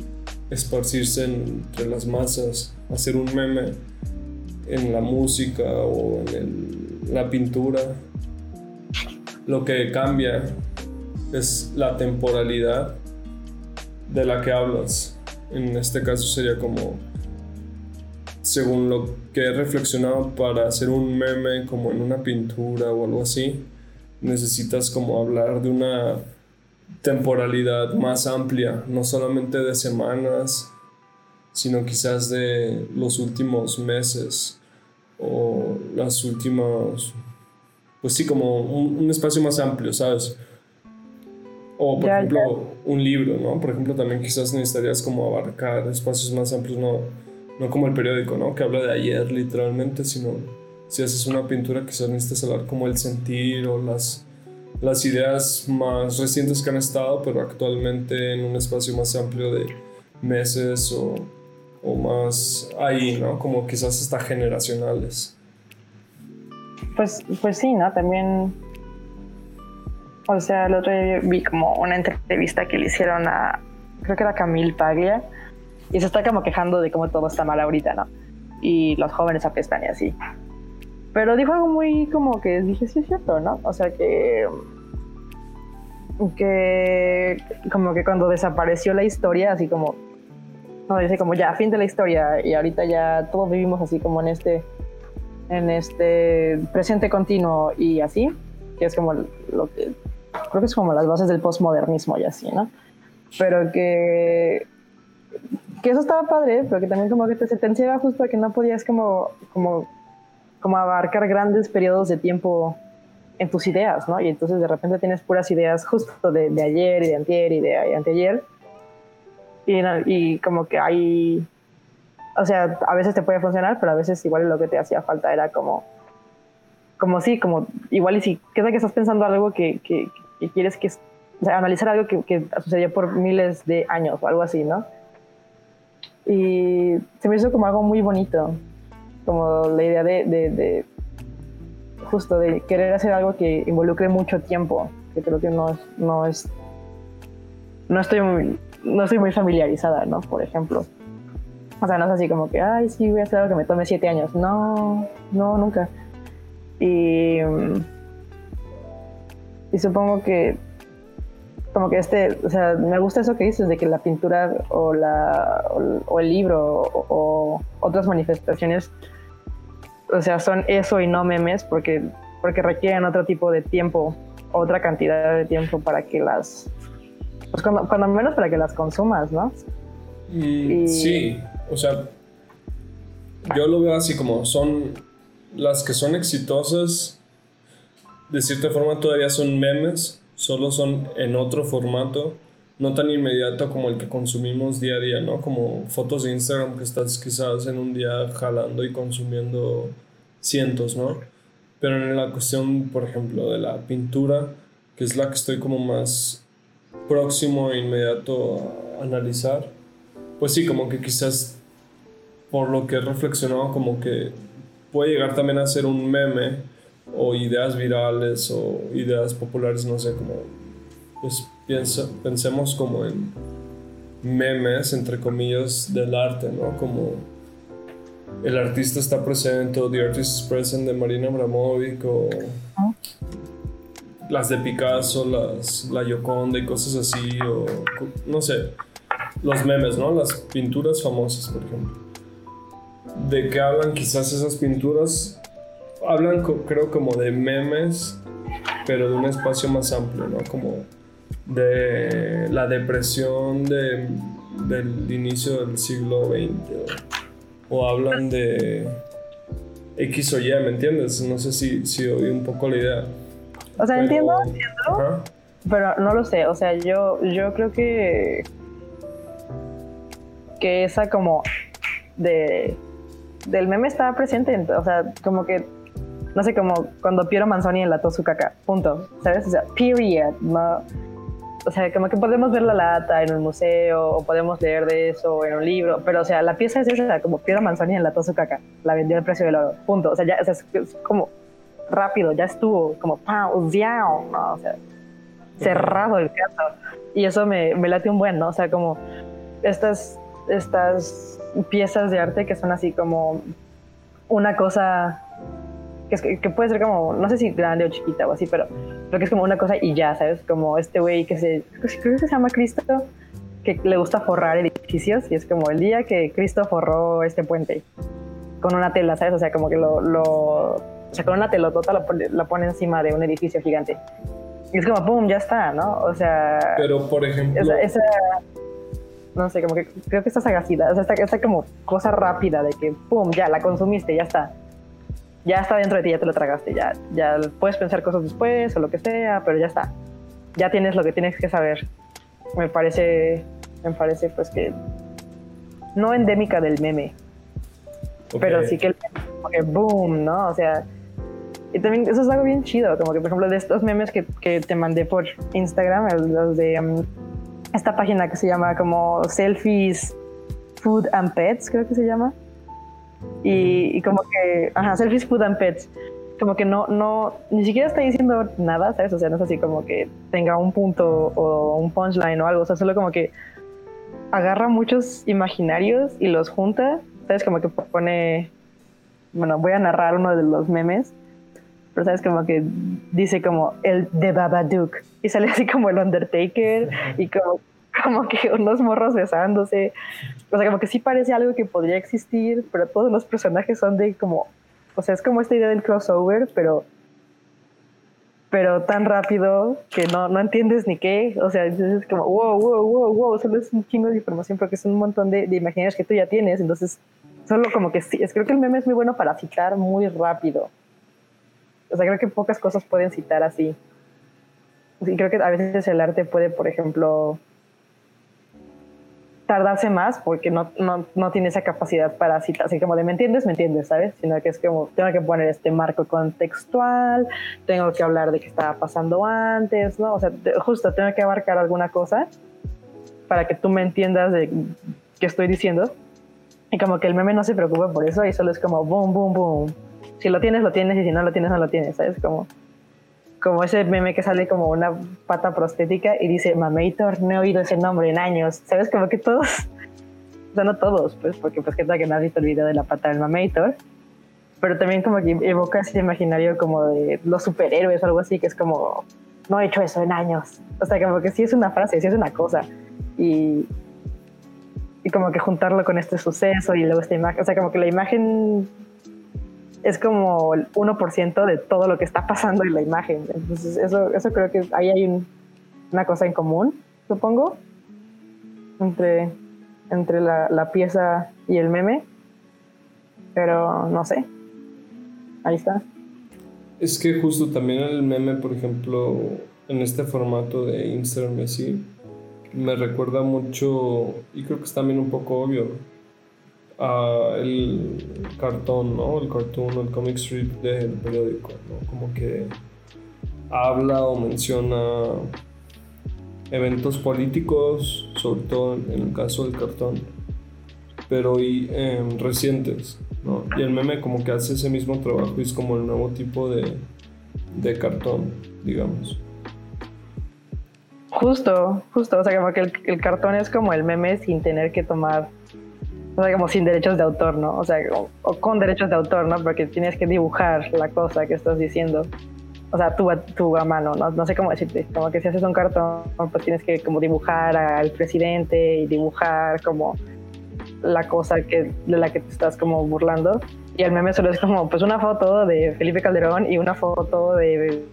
esparcirse entre las masas, hacer un meme en la música o en la pintura. Lo que cambia es la temporalidad de la que hablas. En este caso sería como, según lo que he reflexionado para hacer un meme como en una pintura o algo así, necesitas como hablar de una temporalidad más amplia, no solamente de semanas, sino quizás de los últimos meses o las últimas, pues sí, como un, espacio más amplio, ¿sabes? O por ejemplo, un libro, ¿no? Por ejemplo, también quizás necesitarías como abarcar espacios más amplios, no, no como el periódico, ¿no? Que habla de ayer literalmente, sino si haces una pintura quizás necesitas hablar como el sentir o las las ideas más recientes que han estado, pero actualmente en un espacio más amplio de meses o, o más ahí, ¿no? Como quizás hasta generacionales. Pues, pues sí, ¿no? También, o sea, el otro día vi como una entrevista que le hicieron a, creo que era Camille Paglia, y se está como quejando de cómo todo está mal ahorita, ¿no? Y los jóvenes apestan y así. Pero dijo algo muy como que dije, sí es cierto, ¿no? O sea que que como que cuando desapareció la historia, así como no dice como ya fin de la historia y ahorita ya todos vivimos así como en este en este presente continuo y así, que es como lo que creo que es como las bases del postmodernismo y así, ¿no? Pero que que eso estaba padre, pero que también como que te, se te encierra justo a que no podías como como como abarcar grandes periodos de tiempo en tus ideas, ¿no? Y entonces de repente tienes puras ideas justo de, ayer y de antier y de anteayer. Y, y como que hay, o sea, a veces te puede funcionar, pero a veces igual lo que te hacía falta era como, como sí, como igual y si, ¿qué que estás pensando algo que, que, que quieres que, o sea, analizar algo que, que, sucedió por miles de años o algo así, ¿no? Y se me hizo como algo muy bonito, como la idea de, justo de querer hacer algo que involucre mucho tiempo, que creo que no es, no es, no estoy muy, no estoy muy familiarizada, ¿no? Por ejemplo. O sea, no es así como que, ay, sí, voy a hacer algo que me tome siete años. No, no, nunca. Y, y supongo que como que este, o sea, me gusta eso que dices de que la pintura o, la, o, el libro o, otras manifestaciones, o sea, son eso y no memes porque, porque requieren otro tipo de tiempo, otra cantidad de tiempo para que las, pues cuando, cuando menos para que las consumas, ¿no? Mm, sí, o sea, yo lo veo así como son las que son exitosas, de cierta forma todavía son memes solo son en otro formato, no tan inmediato como el que consumimos día a día, ¿no? Como fotos de Instagram que estás quizás en un día jalando y consumiendo cientos, ¿no? Pero en la cuestión, por ejemplo, de la pintura, que es la que estoy como más próximo e inmediato a analizar, pues sí, como que quizás por lo que he reflexionado, como que puede llegar también a ser un meme o ideas virales o ideas populares, no sé, como pues pensemos como en memes, entre comillas, del arte, ¿no? Como el artista está presente The Artist is Present de Marina Abramovic o las de Picasso, las, la Yoconda y cosas así, o no sé. los memes, ¿no? Las pinturas famosas, por ejemplo. ¿De qué hablan quizás esas pinturas? Hablan, creo, como de memes, pero de un espacio más amplio, ¿no? Como de la depresión de, del inicio del siglo XX. O, hablan de X o Y, ¿me entiendes? No sé si, si oí un poco la idea. O sea, entiendo, entiendo. Pero no lo sé, o sea, yo, yo creo que que esa como de del meme estaba presente, o sea, como que no sé, como cuando Piero Manzoni enlató su caca, punto, ¿sabes? O sea, period, no, o sea, como que podemos ver la lata en un museo o podemos leer de eso en un libro, pero o sea, la pieza es esa, como Piero Manzoni enlató su caca, la vendió al precio del oro, punto, o sea, ya es, como rápido, ya estuvo, como. ¿no? O sea, cerrado el caso. Y eso me, me late un buen, ¿no? O sea, como estas, estas piezas de arte que son así como una cosa que, que, puede ser como, no sé si grande o chiquita o así, pero creo que es como una cosa y ya, ¿sabes? Como este güey que se, creo que se llama Cristo, que le gusta forrar edificios y es como el día que Cristo forró este puente con una tela, ¿sabes? O sea, como que lo, lo o sea, con una telotota lo, lo pone encima de un edificio gigante. Y es como, ¡pum! Ya está, ¿no? O sea... Pero, por ejemplo... Esa, no sé, como que creo que esta sagacidad, o sea, esta, como cosa rápida de que, ¡pum! Ya, la consumiste, ya está. Ya está dentro de ti, ya te lo tragaste, ya, ya puedes pensar cosas después o lo que sea, pero ya está. Ya tienes lo que tienes que saber. Me parece, me parece pues que no endémica del meme, pero sí que el que boom, ¿no? O sea, y también eso es algo bien chido, como que por ejemplo de estos memes que, que te mandé por Instagram, los de um, esta página que se llama como Selfies Food and Pets, creo que se llama. Y, como que, ajá, Selfies Food and Pets. Como que no, no, ni siquiera está diciendo nada, ¿sabes? O sea, no es así como que tenga un punto o un punchline o algo, o sea, solo como que agarra muchos imaginarios y los junta, ¿sabes? Como que pone, bueno, voy a narrar uno de los memes pero sabes como que dice como el de Babadook y sale así como el Undertaker y como, como que unos morros besándose. O sea, como que sí parece algo que podría existir, pero todos los personajes son de como, o sea, es como esta idea del crossover, pero pero tan rápido que no, no entiendes ni qué. O sea, es como, wow, wow, wow, wow, solo es un chingo de información porque es un montón de, de imaginarios que tú ya tienes. Entonces, solo como que sí, es, creo que el meme es muy bueno para citar muy rápido. O sea, creo que pocas cosas pueden citar así. Y creo que a veces el arte puede, por ejemplo, tardarse más porque no, no, no, tiene esa capacidad para citar, así como de me entiendes, me entiendes, ¿sabes? Sino que es como tengo que poner este marco contextual, tengo que hablar de qué estaba pasando antes, ¿no? O sea, justo tengo que abarcar alguna cosa para que tú me entiendas de qué estoy diciendo. Y como que el meme no se preocupa por eso y solo es como boom, boom, boom si lo tienes, lo tienes, y si no lo tienes, no lo tienes, ¿sabes? Como, como ese meme que sale como una pata prostética y dice, Mamator, no he oído ese nombre en años, ¿sabes? Como que todos, o sea, no todos, pues, porque pues que tal que visto el video de la pata del Mamator, pero también como que evoca ese imaginario como de los superhéroes o algo así, que es como, no he hecho eso en años. O sea, como que sí es una frase, sí es una cosa. Y, y como que juntarlo con este suceso y luego esta imagen, o sea, como que la imagen es como el 1% de todo lo que está pasando en la imagen. Entonces, eso, eso creo que ahí hay una cosa en común, supongo, entre, entre la, la, pieza y el meme. Pero no sé. Ahí está. Es que justo también el meme, por ejemplo, en este formato de Instagram así, me recuerda mucho, y creo que es también un poco obvio, el cartón, ¿no? El cartoon, el comic strip del periódico, ¿no? Como que habla o menciona eventos políticos, sobre todo en el caso del cartón, pero y, em, recientes, ¿no? Y el meme como que hace ese mismo trabajo y es como el nuevo tipo de, de cartón, digamos. Justo, justo, o sea, como que el, el cartón es como el meme sin tener que tomar o sea, como sin derechos de autor, ¿no? O sea, o, con derechos de autor, ¿no? Porque tienes que dibujar la cosa que estás diciendo. o sea, tú, tú a mano, ¿no? no sé cómo decirte, como que si haces un cartón, pues tienes que como dibujar al presidente y dibujar como la cosa que, de la que te estás como burlando. Y el meme solo es como pues una foto de Felipe Calderón y una foto de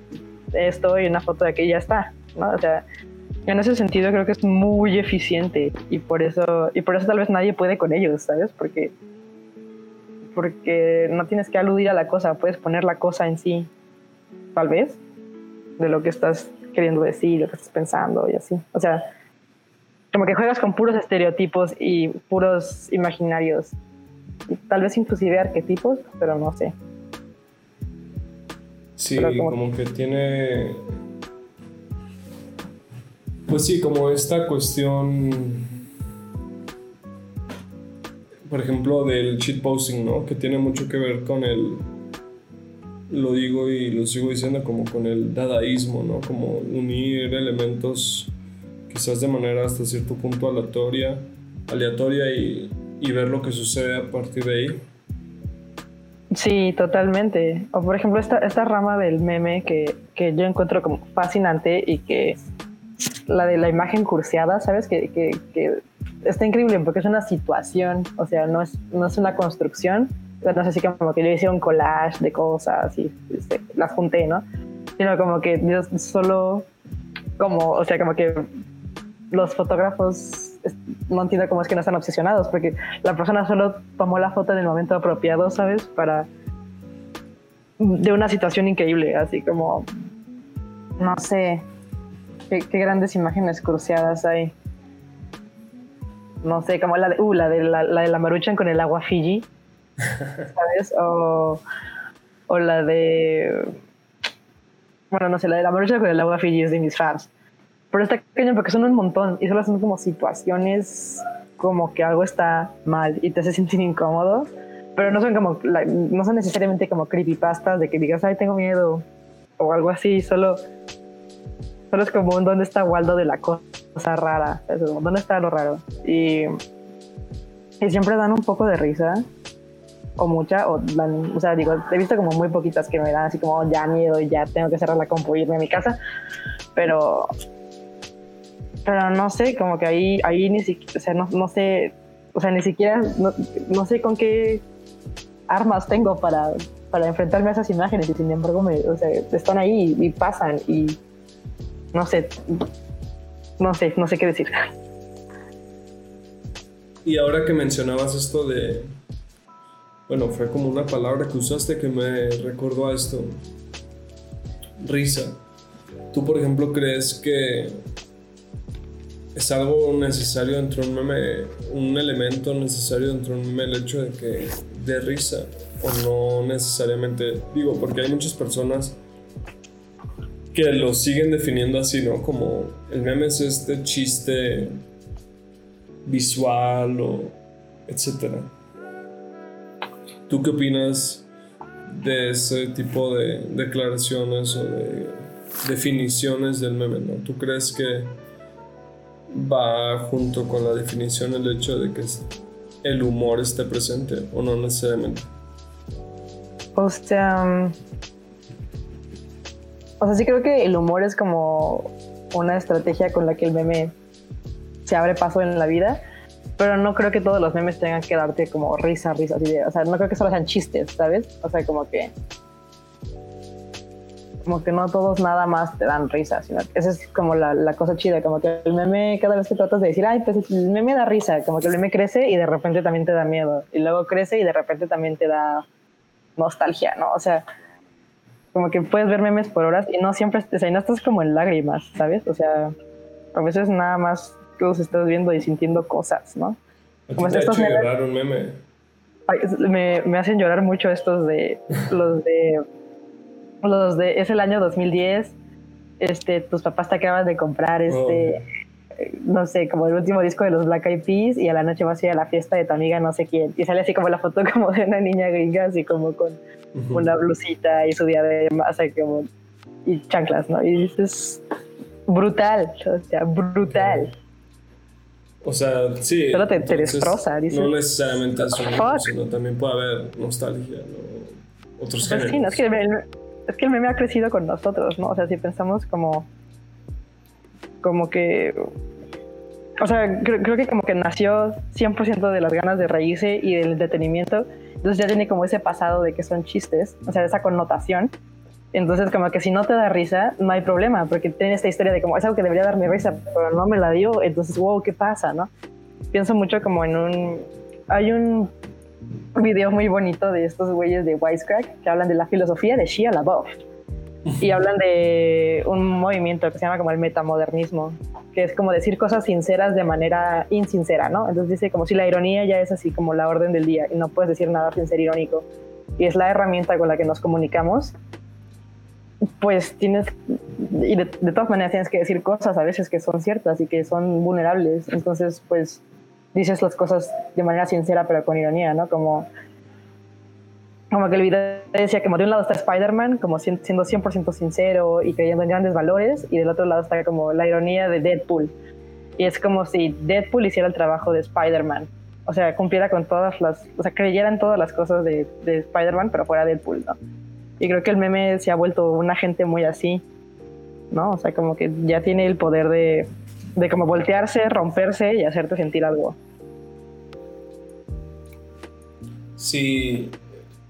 esto y una foto de aquí y ya está, ¿no? O sea, en ese sentido creo que es muy eficiente y por eso y por eso tal vez nadie puede con ellos, ¿sabes? Porque porque no tienes que aludir a la cosa, puedes poner la cosa en sí, tal vez, de lo que estás queriendo decir, lo que estás pensando y así. O sea, como que juegas con puros estereotipos y puros imaginarios, tal vez inclusive arquetipos, pero no sé. Sí, como que tiene pues sí, como esta cuestión, por ejemplo, del shitposting, ¿no? Que tiene mucho que ver con el, lo digo y lo sigo diciendo, como con el dadaísmo, ¿no? Como unir elementos quizás de manera hasta cierto punto aleatoria, aleatoria y, y ver lo que sucede a partir de ahí. Sí, totalmente. O por ejemplo, esta, esta rama del meme que, que yo encuentro como fascinante y que la de la imagen curseada, ¿sabes? Que, que, está increíble porque es una situación, o sea, no es, no es una construcción. O sea, no es así como que yo hice un collage de cosas y este, las junté, ¿no? Sino como que yo solo, como, o sea, como que los fotógrafos no entiendo cómo es que no están obsesionados, porque la persona solo tomó la foto en el momento apropiado, ¿sabes? Para de una situación increíble, así como no sé, qué, grandes imágenes cruciadas hay. No sé, como la de, uh, la de la, la, de la maruchan con el agua Fiji, ¿sabes? O, o la de... Bueno, no sé, la de la maruchan con el agua Fiji es de mis fans. Pero está pequeño porque son un montón y solo son como situaciones como que algo está mal y te hace sentir incómodo. Pero no son como, no son necesariamente como creepypastas de que digas, ay, tengo miedo o algo así, solo Solo es como un dónde está Waldo de la cosa rara. ¿Dónde está lo raro? Y, y siempre dan un poco de risa. O mucha, o, o sea, digo, he visto como muy poquitas que me dan así como ya miedo y ya tengo que cerrar la compu y irme a mi casa. Pero, pero no sé, como que ahí, ahí ni siquiera, o sea, no, no sé, o sea, ni siquiera, no, no sé con qué armas tengo para, para enfrentarme a esas imágenes y sin embargo me, o sea, están ahí y pasan y no sé, no sé, no sé qué decir. Y ahora que mencionabas esto de, bueno, fue como una palabra que usaste que me recordó a esto, risa. ¿Tú, por ejemplo, crees que es algo necesario dentro de un meme, un elemento necesario dentro de un meme el hecho de que dé risa? O no necesariamente, digo, porque hay muchas personas que lo siguen definiendo así, ¿no? Como el meme es este chiste visual o etcétera. ¿Tú qué opinas de ese tipo de declaraciones o de definiciones del meme, ¿no? ¿Tú crees que va junto con la definición el hecho de que el humor esté presente o no necesariamente? O o sea, sí creo que el humor es como una estrategia con la que el meme se abre paso en la vida, pero no creo que todos los memes tengan que darte como risa, risa, así o sea, no creo que solo sean chistes, ¿sabes? O sea, como que como que no todos nada más te dan risa, sino esa es como la, la, cosa chida, como que el meme cada vez que tratas de decir, ay, pues el meme da risa, como que el meme crece y de repente también te da miedo, y luego crece y de repente también te da nostalgia, ¿no? O sea, como que puedes ver memes por horas y no siempre, o sea, no estás como en lágrimas, ¿sabes? O sea, a veces nada más los estás viendo y sintiendo cosas, ¿no? Como te estos memes, llorar un meme? me, me, hacen llorar mucho estos de los de los de es el año 2010 este tus papás te acaban de comprar este oh no sé, como el último disco de los Black Eyed Peas y a la noche vas a ir a la fiesta de tu amiga no sé quién. Y sale así como la foto como de una niña gringa, así como con una blusita y su diadema, o sea, como... y chanclas, ¿no? Y dices, brutal, o sea, brutal. O sea, sí. Solo te, destroza. Dices, no necesariamente es un sino también puede haber nostalgia, ¿no? Otros pues Sí, no, es que es que el meme ha crecido con nosotros, ¿no? O sea, si pensamos como, como que, o sea, creo, que como que nació 100% de las ganas de reírse y del entretenimiento, entonces ya tiene como ese pasado de que son chistes, o sea, esa connotación. Entonces, como que si no te da risa, no hay problema, porque tiene esta historia de como es algo que debería darme risa, pero no me la dio, entonces, wow, ¿qué pasa, no? Pienso mucho como en un. Hay un video muy bonito de estos güeyes de Wisecrack que hablan de la filosofía de Shia LaBeouf y hablan de un movimiento que se llama como el metamodernismo, que es como decir cosas sinceras de manera insincera, ¿no? Entonces dice como si la ironía ya es así como la orden del día y no puedes decir nada sin ser irónico y es la herramienta con la que nos comunicamos, pues tienes, y de, de todas maneras tienes que decir cosas a veces que son ciertas y que son vulnerables, entonces pues dices las cosas de manera sincera pero con ironía, ¿no? Como, como que el video decía como de un lado está Spider-Man, como siendo 100% sincero y creyendo en grandes valores, y del otro lado está como la ironía de Deadpool. Y es como si Deadpool hiciera el trabajo de Spider-Man. O sea, cumpliera con todas las, o sea, creyera en todas las cosas de, de Spider-Man, pero fuera Deadpool, ¿no? Y creo que el meme se ha vuelto una gente muy así, ¿no? O sea, como que ya tiene el poder de, de como voltearse, romperse y hacerte sentir algo. Sí,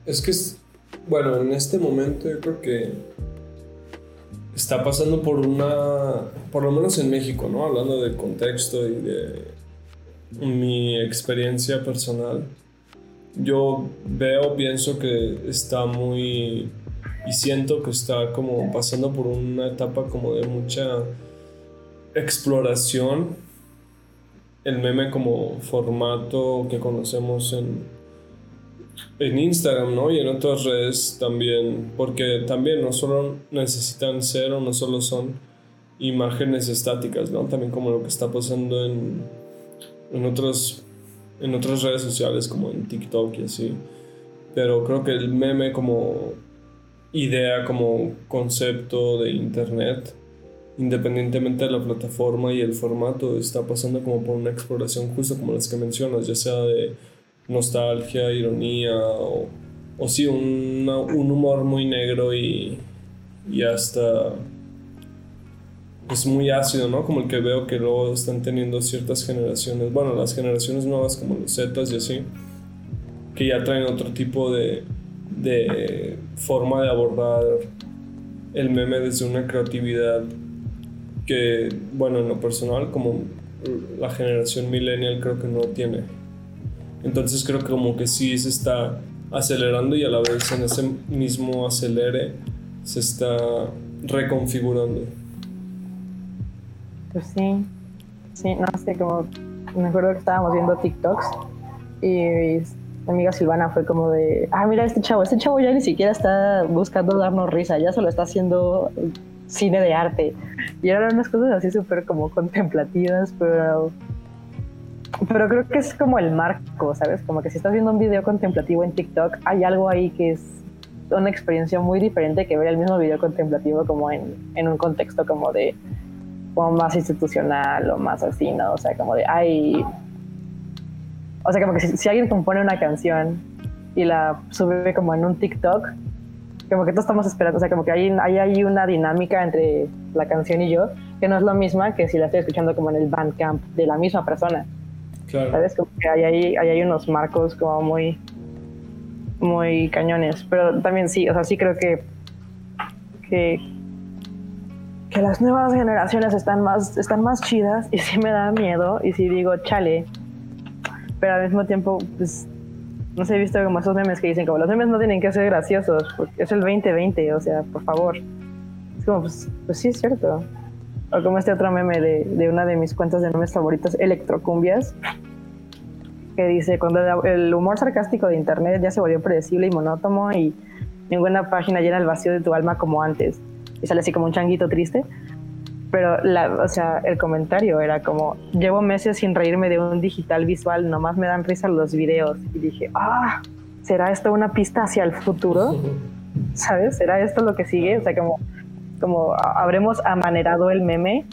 es que, es, bueno, en este momento yo creo que está pasando por una, por lo menos en México, ¿no? Hablando del contexto y de mi experiencia personal, yo veo, pienso que está muy, y siento que está como pasando por una etapa como de mucha exploración el meme como formato que conocemos en, en Instagram, ¿no? Y en otras redes también, porque también no solo necesitan ser o no solo son imágenes estáticas, ¿no? También como lo que está pasando en, en, otros, en otras redes sociales como en TikTok y así. Pero creo que el meme como idea, como concepto de Internet, independientemente de la plataforma y el formato, está pasando como por una exploración justo como las que mencionas, ya sea de nostalgia, ironía o, o sí, un humor muy negro y, y hasta pues muy ácido, ¿no? Como el que veo que luego están teniendo ciertas generaciones, bueno, las generaciones nuevas como los Zetas y así, que ya traen otro tipo de, de forma de abordar el meme desde una creatividad que, bueno, en lo personal, como la generación millennial creo que no tiene. Entonces creo que como que sí se está acelerando y a la vez en ese mismo acelere se está reconfigurando. Pues sí, sí, no sé, como me acuerdo que estábamos viendo TikToks y mi amiga Silvana fue como de, ah, mira este chavo, este chavo ya ni siquiera está buscando darnos risa, ya solo está haciendo cine de arte. Y eran unas cosas así súper como contemplativas, pero pero creo que es como el marco, ¿sabes? Como que si estás viendo un video contemplativo en TikTok, hay algo ahí que es una experiencia muy diferente que ver el mismo video contemplativo como en, en un contexto como de como más institucional o más así, ¿no? O sea, como de, hay... O sea, como que si, si alguien compone una canción y la sube como en un TikTok, como que todos estamos esperando, o sea, como que hay, hay, hay, una dinámica entre la canción y yo que no es lo misma que si la estoy escuchando como en el Bandcamp de la misma persona. ¿Sabes? Como que hay, hay, hay unos marcos como muy, muy cañones. Pero también sí, o sea, sí creo que, que, que las nuevas generaciones están más, están más chidas y sí me da miedo y sí digo, chale. Pero al mismo tiempo, pues, no sé, he visto como esos memes que dicen como los memes no tienen que ser graciosos, porque es el 2020, o sea, por favor. Es como, pues, pues sí es cierto. O como este otro meme de, de una de mis cuentas de memes favoritos, Electrocumbias, que dice, cuando el humor sarcástico de Internet ya se volvió predecible y monótono y ninguna página llena el vacío de tu alma como antes. Y sale así como un changuito triste. Pero, la, o sea, el comentario era como, llevo meses sin reírme de un digital visual, nomás me dan risa los videos. Y dije, ah, ¿será esto una pista hacia el futuro? ¿Sabes? ¿Será esto lo que sigue? O sea, como como habremos amanerado el meme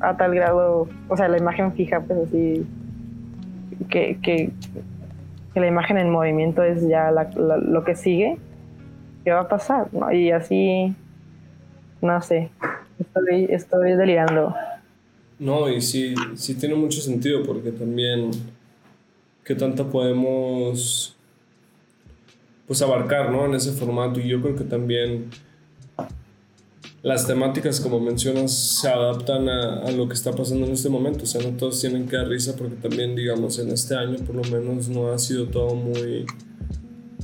a tal grado, o sea, la imagen fija, pues así, que, que, la imagen en movimiento es ya lo que sigue. ¿qué va a pasar? ¿no? Y así, no sé, estoy, estoy delirando. No, y sí, sí tiene mucho sentido porque también qué tanto podemos pues abarcar, ¿no? En ese formato y yo creo que también las temáticas, como mencionas, se adaptan a, lo que está pasando en este momento. O sea, no todos tienen que dar risa porque también, digamos, en este año por lo menos no ha sido todo muy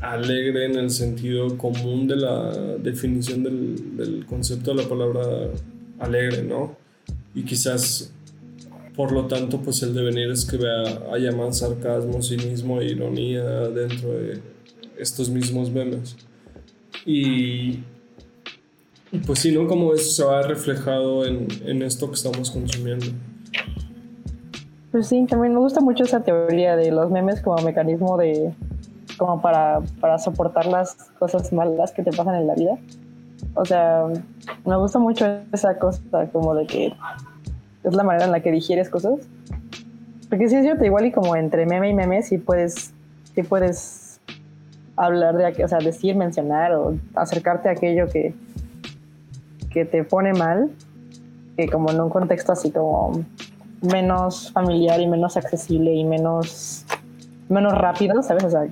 alegre en el sentido común de la definición del, del concepto de la palabra alegre, ¿no? Y quizás, por lo tanto, pues el devenir es que vea, haya más sarcasmo, cinismo e ironía dentro de estos mismos memes. Y pues sí, ¿no? Como eso se va reflejado en, en esto que estamos consumiendo. Pues sí, también me gusta mucho esa teoría de los memes como mecanismo de como para, para soportar las cosas malas que te pasan en la vida. O sea, me gusta mucho esa cosa como de que es la manera en la que digieres cosas. Porque sí es cierto, igual y como entre meme y meme sí puedes, sí puedes hablar de, o sea, decir, mencionar o acercarte a aquello que, que te pone mal, que como en un contexto así como menos familiar y menos accesible y menos, menos rápido, ¿sabes? O sea,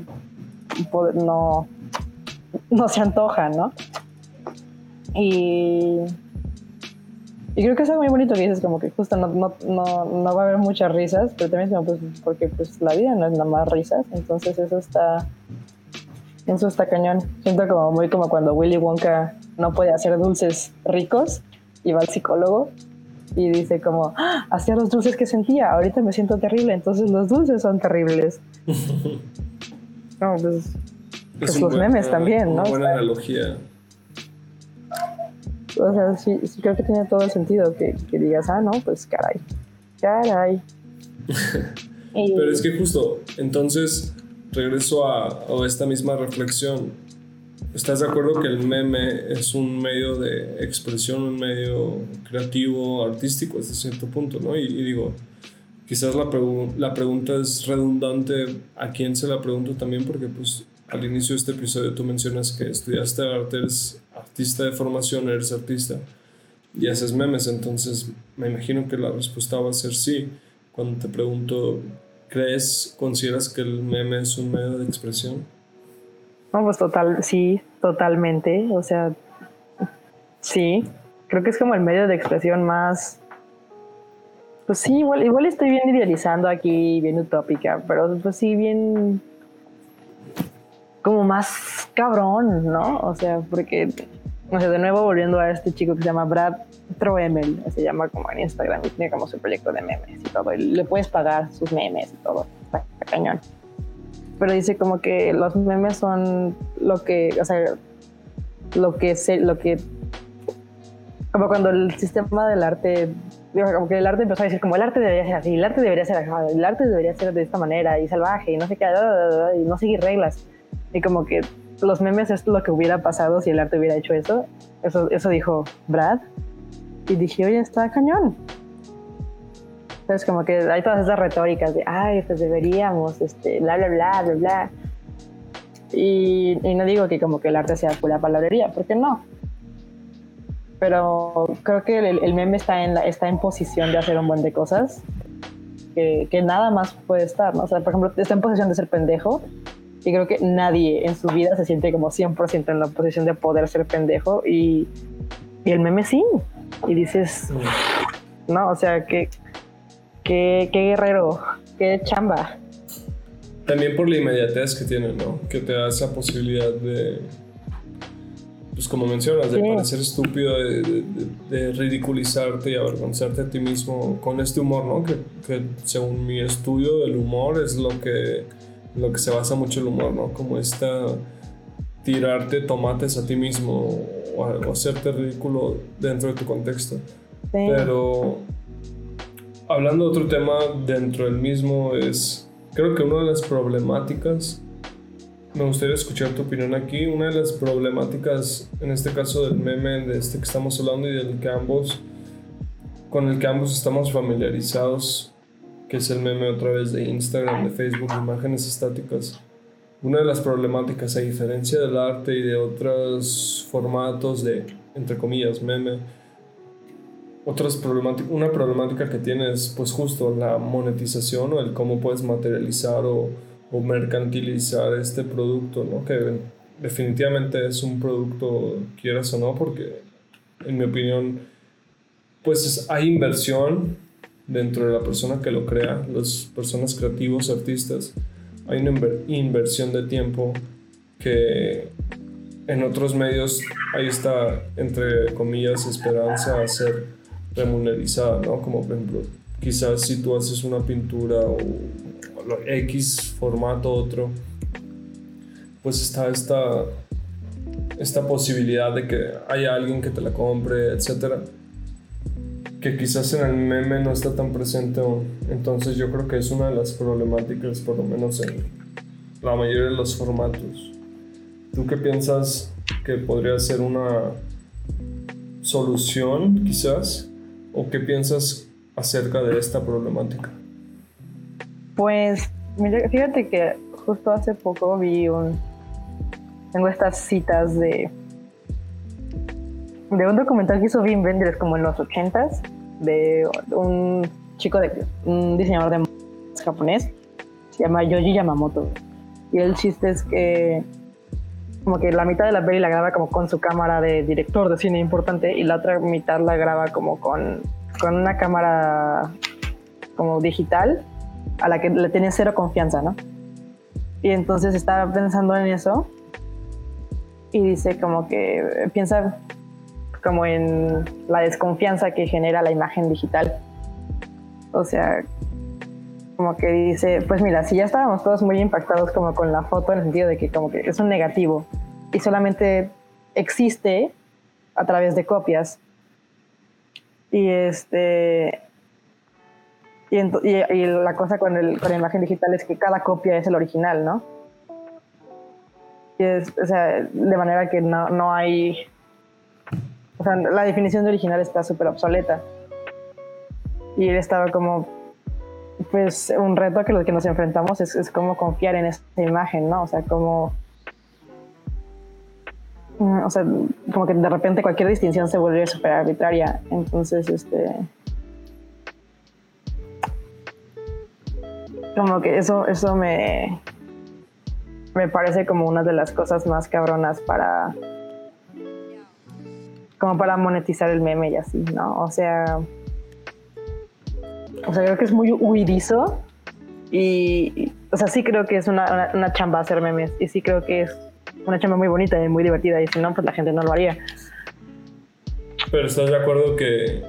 no, no se antoja, ¿no? Y, y creo que es algo muy bonito que dices, como que justo no, no, no, no va a haber muchas risas, pero también como pues, porque pues la vida no es nada más risas, entonces eso está, eso está cañón. Siento como muy como cuando Willy Wonka no puede hacer dulces ricos y va al psicólogo y dice como, ¡Ah! hacía los dulces que sentía, ahorita me siento terrible, entonces los dulces son terribles. no, pues, pues los memes también, ¿no? buena analogía. O sea, sí, creo que tiene todo el sentido que, que digas, ah, no, pues caray, caray. Pero es que justo, entonces regreso a, a esta misma reflexión ¿Estás de acuerdo que el meme es un medio de expresión, un medio creativo, artístico hasta cierto punto, ¿no? Y, digo, quizás la, la pregunta es redundante a quién se la pregunto también, porque pues al inicio de este episodio tú mencionas que estudiaste arte, eres artista de formación, eres artista y haces memes, entonces me imagino que la respuesta va a ser sí. Cuando te pregunto, ¿crees, consideras que el meme es un medio de expresión? No, pues total, sí, totalmente. O sea, sí, creo que es como el medio de expresión más. Pues sí, igual, igual estoy bien idealizando aquí, bien utópica, pero pues sí, bien. como más cabrón, ¿no? O sea, porque. O sea, de nuevo volviendo a este chico que se llama Brad Troemel, se llama como en Instagram, y tiene como su proyecto de memes y todo, y le puedes pagar sus memes y todo, está cañón pero dice como que los memes son lo que, o sea, lo que se, lo que, como cuando el sistema del arte, como que el arte empezó a decir como el arte debería ser así, el arte debería ser así, el arte debería ser de esta manera y salvaje y no sé qué, y no seguir reglas. Y como que los memes es lo que hubiera pasado si el arte hubiera hecho eso. Eso, eso dijo Brad. Y dije, oye, está cañón. Entonces, como que hay todas esas retóricas de, ay, pues deberíamos, este, bla, bla, bla, bla, bla. Y, y no digo que como que el arte sea pura palabrería, porque no. Pero creo que el, el meme está en, la, está en posición de hacer un buen de cosas que, que, nada más puede estar, ¿no? O sea, por ejemplo, está en posición de ser pendejo y creo que nadie en su vida se siente como 100% en la posición de poder ser pendejo y, y el meme sí. Y dices, no, o sea, que qué, guerrero, qué chamba. También por la inmediatez que tiene, ¿no? Que te da esa posibilidad de, pues como mencionas, de parecer estúpido, de, ridiculizarte y avergonzarte a ti mismo con este humor, ¿no? Que, que, según mi estudio del humor es lo que, lo que se basa mucho el humor, ¿no? Como esta tirarte tomates a ti mismo o, hacerte ridículo dentro de tu contexto. Pero hablando de otro tema dentro del mismo es, creo que una de las problemáticas, me gustaría escuchar tu opinión aquí, una de las problemáticas en este caso del meme de este que estamos hablando y del que ambos, con el que ambos estamos familiarizados, que es el meme otra vez de Instagram, de Facebook, imágenes estáticas, una de las problemáticas, a diferencia del arte y de otros formatos de, entre comillas, meme, otras problemáticas, una problemática que tienes, pues justo la monetización o el cómo puedes materializar o, o mercantilizar este producto, ¿no? Que definitivamente es un producto, quieras o no, porque en mi opinión, pues hay inversión dentro de la persona que lo crea, las personas creativos, artistas, hay una inversión de tiempo que en otros medios ahí está, entre comillas, esperanza a ser remunerizada, ¿no? Como por ejemplo, quizás si tú haces una pintura o X formato, otro, pues está esta, esta posibilidad de que haya alguien que te la compre, etcétera que quizás en el meme no está tan presente Entonces yo creo que es una de las problemáticas, por lo menos en la mayoría de los formatos. ¿Tú qué piensas que podría ser una solución quizás? ¿O qué piensas acerca de esta problemática? Pues fíjate que justo hace poco vi un... Tengo estas citas de de un documental que hizo Wim Wenders como en los 80s de un chico de un diseñador de japonés se llama Yoji Yamamoto y el chiste es que como que la mitad de la peli la graba como con su cámara de director de cine importante y la otra mitad la graba como con, con una cámara como digital a la que le tiene cero confianza, ¿no? Y entonces estaba pensando en eso y dice como que piensa como en la desconfianza que genera la imagen digital. O sea, como que dice, pues mira, si ya estábamos todos muy impactados como con la foto en el sentido de que como que es un negativo y solamente existe a través de copias. Y este y, y, la cosa con, el, con la imagen digital es que cada copia es el original, ¿no? Y es, o sea, de manera que no, no hay o sea, la definición de original está súper obsoleta. Y él estaba como, pues un reto que lo que nos enfrentamos es, es cómo confiar en esa imagen, ¿no? O sea, como... Mm, o sea, como que de repente cualquier distinción se vuelve súper arbitraria. Entonces, este... Como que eso, eso me, me parece como una de las cosas más cabronas para como para monetizar el meme y así, ¿no? O sea, o sea, creo que es muy huidizo y, o sea, sí creo que es una, una, chamba hacer memes y sí creo que es una chamba muy bonita y muy divertida y si no, pues la gente no lo haría. Pero estás de acuerdo que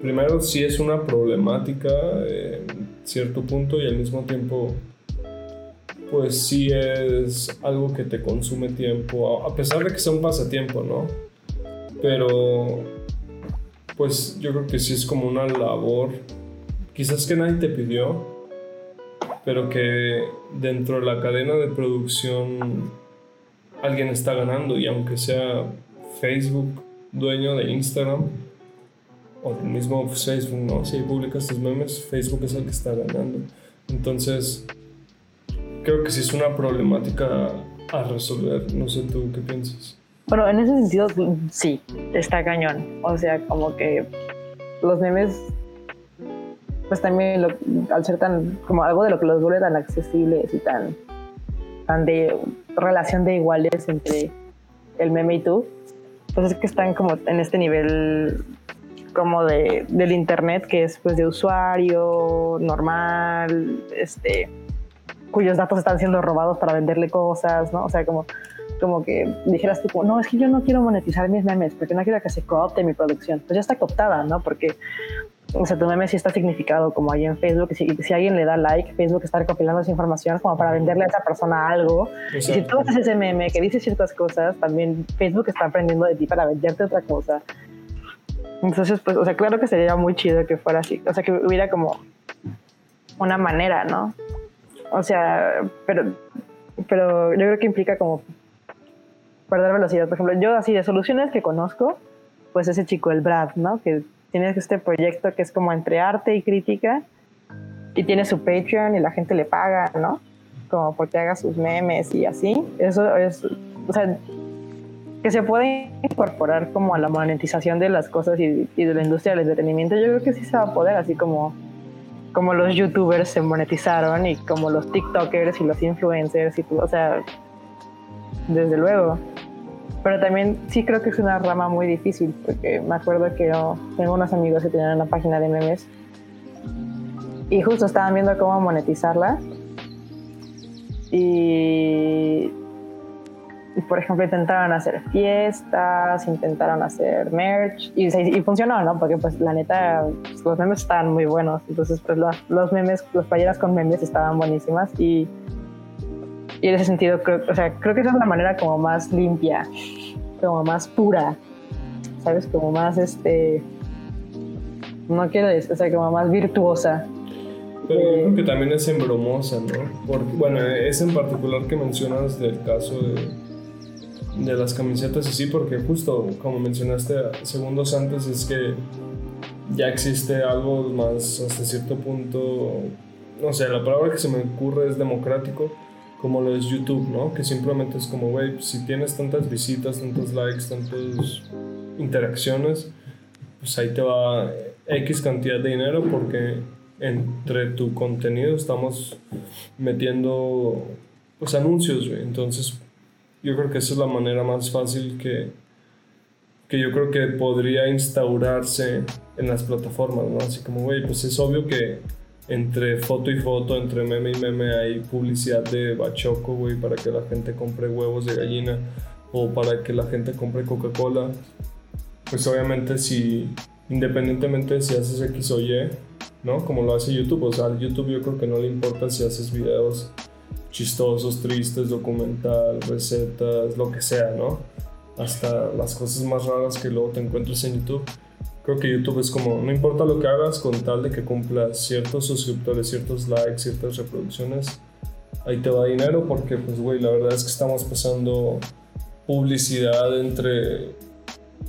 primero sí es una problemática en cierto punto y al mismo tiempo pues sí es algo que te consume tiempo, a pesar de que sea un pasatiempo, ¿no? Pero, pues yo creo que sí es como una labor, quizás que nadie te pidió, pero que dentro de la cadena de producción alguien está ganando y aunque sea Facebook dueño de Instagram o el mismo Facebook, ¿no? Si publicas tus memes, Facebook es el que está ganando. Entonces, creo que sí es una problemática a resolver. No sé tú qué piensas. Bueno, en ese sentido, sí, está cañón. O sea, como que los memes, pues también al ser tan, como algo de lo que los vuelve tan accesibles y tan, tan de relación de iguales entre el meme y tú, pues es que están como en este nivel como de, del internet que es pues de usuario normal, este, cuyos datos están siendo robados para venderle cosas, ¿no? O sea, como como que dijeras tú, no, es que yo no quiero monetizar mis memes porque no quiero que se coopte mi producción. Pues ya está cooptada, ¿no? Porque, o sea, tu meme sí está significado como ahí en Facebook. Si, si alguien le da like, Facebook está recopilando esa información como para venderle a esa persona algo. Y si tú haces ese meme que dice ciertas cosas, también Facebook está aprendiendo de ti para venderte otra cosa. Entonces, pues, o sea, claro que sería muy chido que fuera así. O sea, que hubiera como una manera, ¿no? O sea, pero, pero yo creo que implica como perder velocidad. Por ejemplo, yo así de soluciones que conozco, pues ese chico, el Brad, ¿no? Que tiene este proyecto que es como entre arte y crítica y tiene su Patreon y la gente le paga, ¿no? como porque haga sus memes y así. Eso es, o sea, que se puede incorporar como a la monetización de las cosas y, y, de la industria del entretenimiento, yo creo que sí se va a poder, así como, como los youtubers se monetizaron y como los tiktokers y los influencers y todo, o sea, desde luego. Pero también sí creo que es una rama muy difícil, porque me acuerdo que tengo unos amigos que tenían una página de memes y justo estaban viendo cómo monetizarla. Y, por ejemplo, intentaron hacer fiestas, intentaron hacer merch y, y funcionó, ¿no? Porque pues la neta, los memes estaban muy buenos. Entonces, pues los, los memes, las playeras con memes estaban buenísimas y, y en ese sentido, creo, o sea, creo que esa es la manera como más limpia, como más pura, ¿sabes? Como más, este, no quiero decir, o sea, como más virtuosa pero yo creo que también es embromosa, ¿no? Porque, bueno, es en particular que mencionas del caso de, de las camisetas y sí, porque justo como mencionaste segundos antes es que ya existe algo más hasta cierto punto, no sé, la palabra que se me ocurre es democrático, como lo es YouTube, ¿no? Que simplemente es como, güey, si tienes tantas visitas, tantos likes, tantas interacciones, pues ahí te va X cantidad de dinero porque entre tu contenido estamos metiendo pues anuncios, Entonces, yo creo que esa es la manera más fácil que, que yo creo que podría instaurarse en las plataformas, ¿no? Así como, güey, pues es obvio que entre foto y foto, entre meme y meme hay publicidad de bachoco, güey, para que la gente compre huevos de gallina o para que la gente compre Coca-Cola. Pues obviamente si, independientemente de si haces X o Y, ¿no? Como lo hace YouTube. O sea, al YouTube yo creo que no le importa si haces videos chistosos, tristes, documental, recetas, lo que sea, ¿no? Hasta las cosas más raras que luego te encuentres en YouTube. Creo que YouTube es como, no importa lo que hagas, con tal de que cumplas ciertos suscriptores, ciertos likes, ciertas reproducciones, ahí te va dinero porque, pues, güey, la verdad es que estamos pasando publicidad entre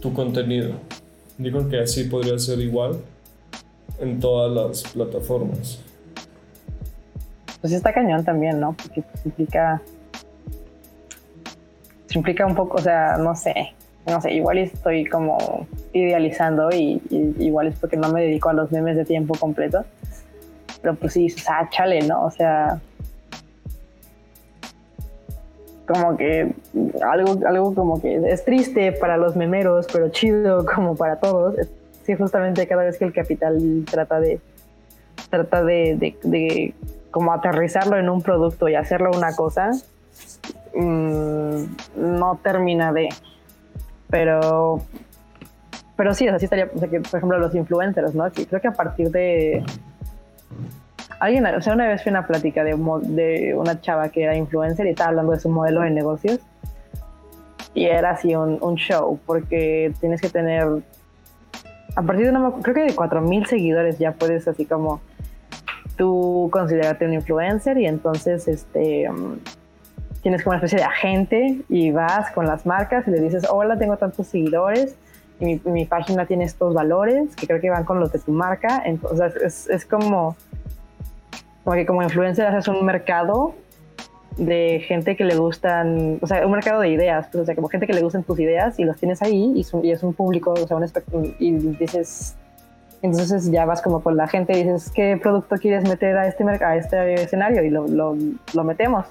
tu contenido. Digo que así podría ser igual en todas las plataformas. Pues está cañón también, ¿no? Porque pues, implica. implica un poco, o sea, no sé. No sé, igual estoy como idealizando y, igual es porque no me dedico a los memes de tiempo completo. Pero pues sí, o sea, chale, ¿no? O sea, como que algo, algo como que es triste para los memeros, pero chido como para todos justamente cada vez que el capital trata de trata de, como aterrizarlo en un producto y hacerlo una cosa, mm, no termina de. Pero, pero sí, así estaría, por ejemplo, los influencers, ¿no? creo que a partir de. Alguien, o sea, una vez fui una plática de, de una chava que era influencer y estaba hablando de su modelo de negocios. Y era así un, un show, porque tienes que tener a partir de una, creo que de 4000 seguidores ya puedes así como tú considerarte un influencer y entonces este tienes como una especie de agente y vas con las marcas y le dices, hola, tengo tantos seguidores y mi, página tiene estos valores que creo que van con los de tu marca. Entonces es, es como, como que como influencer haces un mercado de gente que le gustan, o sea, un mercado de ideas, pues, o sea, como gente que le gustan tus ideas y los tienes ahí y, es un público, o sea, un y dices, entonces ya vas como con la gente y dices, ¿qué producto quieres meter a este, a este escenario? Y lo, lo, lo metemos.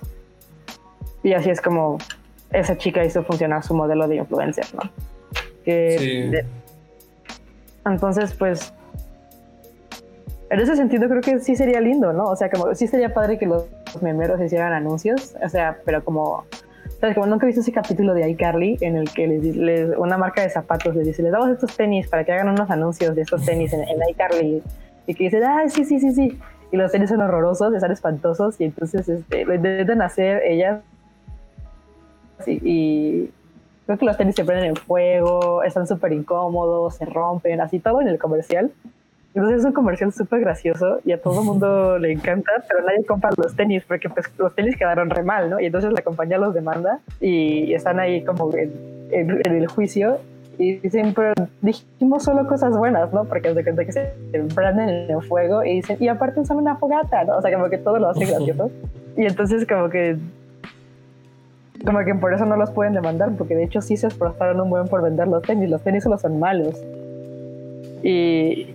Y así es como esa chica hizo funcionar su modelo de influencer, ¿no? Que entonces, pues, en ese sentido creo que sí sería lindo, ¿no? O sea, como sí sería padre que los memeros hicieran anuncios, o sea, pero como, ¿sabes? Como nunca he visto ese capítulo de iCarly en el que les, una marca de zapatos les dice, les damos estos tenis para que hagan unos anuncios de estos tenis en, iCarly y que dicen, ah, sí, sí, sí, sí. Y los tenis son horrorosos, están espantosos y entonces este, lo intentan hacer ellas y, y creo que los tenis se prenden en fuego, están súper incómodos, se rompen, así todo en el comercial. Entonces es un comercial súper gracioso y a todo el mundo le encanta, pero nadie compra los tenis porque pues los tenis quedaron re mal, ¿no? Y entonces la compañía los demanda y están ahí como en, el juicio y siempre dijimos solo cosas buenas, ¿no? Porque de cuenta que se prenden en el fuego y dicen, y aparte son una fogata, ¿no? O sea, como que todo lo hace gracioso. Y entonces como que como que por eso no los pueden demandar, porque de hecho sí se esforzaron un buen por vender los tenis, los tenis solo son malos. Y,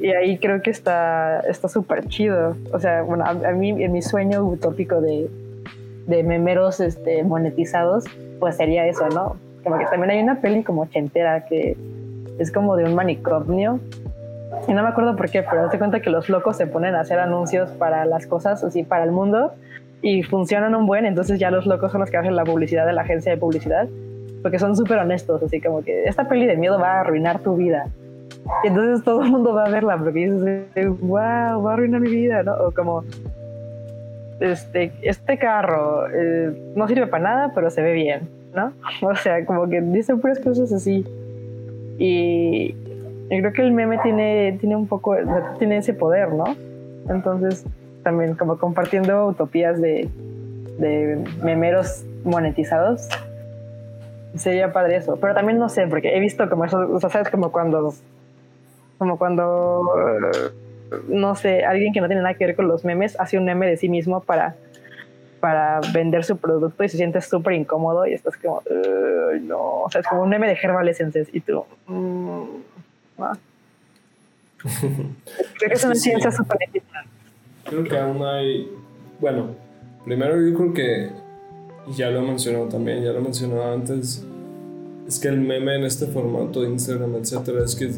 y ahí creo que está súper chido. O sea, bueno, a, mí en mi sueño utópico de, de memeros este, monetizados, pues sería eso, ¿no? Como que también hay una peli como chentera que es como de un manicomio. Y no me acuerdo por qué, pero te cuenta que los locos se ponen a hacer anuncios para las cosas, así, para el mundo, y funcionan un buen, entonces ya los locos son los que hacen la publicidad de la agencia de publicidad, porque son súper honestos, así como que esta peli de miedo va a arruinar tu vida. Y entonces todo el mundo va a verla, porque dices, wow, va a arruinar mi vida, ¿no? O como, este, este carro eh, no sirve para nada, pero se ve bien, ¿no? O sea, como que dicen puras cosas así. Y, creo que el meme tiene, tiene un poco, tiene ese poder, ¿no? Entonces, también como compartiendo utopías de, de memeros monetizados. Sería padre eso. Pero también no sé, porque he visto como eso, o sea, sabes como cuando, como cuando, no sé, alguien que no tiene nada que ver con los memes hace un meme de sí mismo para, para vender su producto y se siente súper incómodo y estás como, no, o sea, es como un meme de Herbal Essences y tú, mm, Creo que es una ciencia súper creo que aún hay, bueno, primero yo creo que, ya lo he mencionado también, ya lo he mencionado antes, es que el meme en este formato de Instagram, etcétera, es que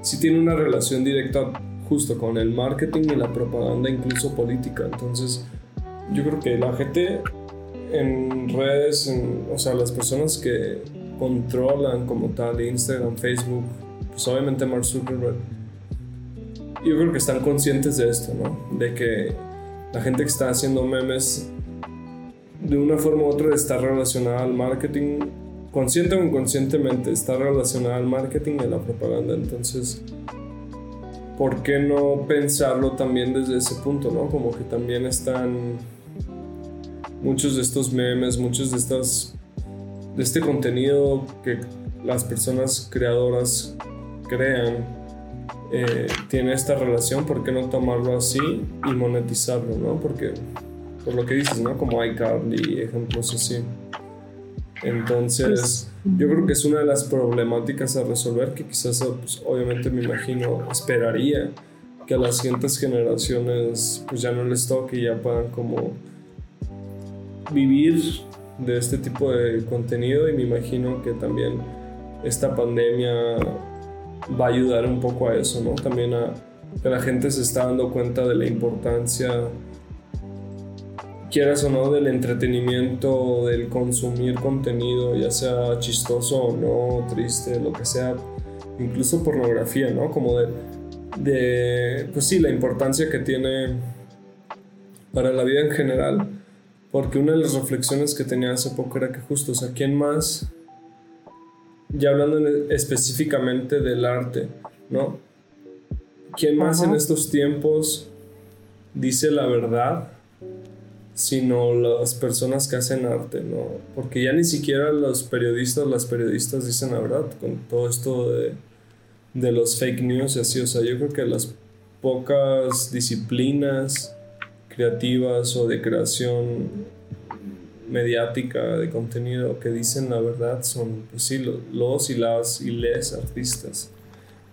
sí tiene una relación directa justo con el marketing y la propaganda, incluso política. Entonces, yo creo que la gente en redes, o sea, las personas que controlan como tal Instagram, Facebook, pues obviamente Mark Zuckerberg, yo creo que están conscientes de esto, ¿no? De que la gente que está haciendo memes de una forma u otra está relacionada al marketing, consciente o inconscientemente, está relacionada al marketing y a la propaganda. Entonces, ¿por qué no pensarlo también desde ese punto, ¿no? Como que también están muchos de estos memes, muchos de estas de este contenido que las personas creadoras crean eh, tiene esta relación, ¿por qué no tomarlo así y monetizarlo, no? Porque, por lo que dices, ¿no? Como iCarly, ejemplos así. Entonces, pues, yo creo que es una de las problemáticas a resolver que quizás, pues, obviamente me imagino, esperaría que a las siguientes generaciones pues ya no les toque y ya puedan como vivir de este tipo de contenido y me imagino que también esta pandemia va a ayudar un poco a eso, ¿no? También a que la gente se está dando cuenta de la importancia, quieras o no, del entretenimiento, del consumir contenido, ya sea chistoso o no, triste, lo que sea, incluso pornografía, ¿no? Como de, pues sí, la importancia que tiene para la vida en general. Porque una de las reflexiones que tenía hace poco era que justo, o sea, ¿quién más ya hablando específicamente del arte, ¿no? ¿Quién más en estos tiempos dice la verdad? sino las personas que hacen arte, ¿no? Porque ya ni siquiera los periodistas, las periodistas dicen la verdad con todo esto de, de los fake news y así, o sea, yo creo que las pocas disciplinas creativas o de creación mediática de contenido que dicen la verdad son pues sí, los y las y les artistas.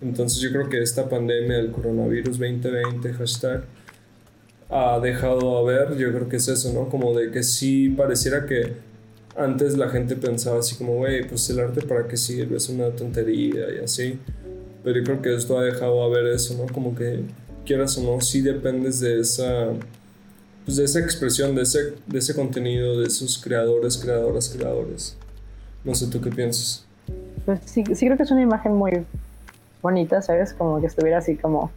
Entonces yo creo que esta pandemia del coronavirus 2020 hashtag ha dejado a ver, yo creo que es eso, ¿no? Como de que sí pareciera que antes la gente pensaba así como, güey, pues el arte para qué sirve, es una tontería y así. Pero yo creo que esto ha dejado a ver eso, ¿no? Como que quieras o no, sí dependes de esa pues, de esa expresión, de ese, de ese contenido, de esos creadores, creadoras, creadores. No sé tú qué piensas. Pues sí, sí creo que es una imagen muy bonita, ¿sabes? Como que estuviera así como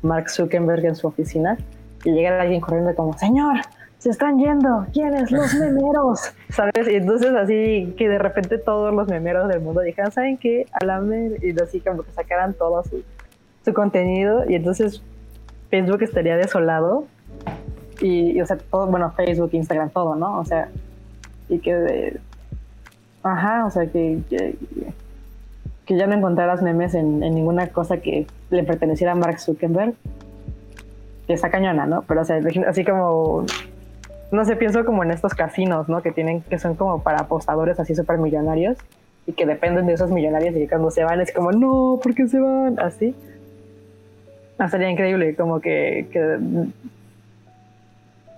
Mark Zuckerberg en su oficina y llegara alguien corriendo como, señor, se están yendo, ¿quiénes? Los memeros, ¿sabes? Y entonces así que de repente todos los memeros del mundo dijeran, ¿saben qué? A la y así como que sacaran todo su, su contenido y entonces Facebook estaría desolado y, o sea, todo, bueno, Facebook, Instagram, todo, ¿no? O sea, y que, ajá, o sea, que, que, ya no encontraras memes en, ninguna cosa que le perteneciera a Mark Zuckerberg, que está cañona, ¿no? Pero, o sea, así como no sé, pienso como en estos casinos, ¿no? Que tienen, que son como para apostadores así súper millonarios y que dependen de esos millonarios y cuando se van es como, no, ¿por qué se van? Así. Ah, sería increíble, como que, que,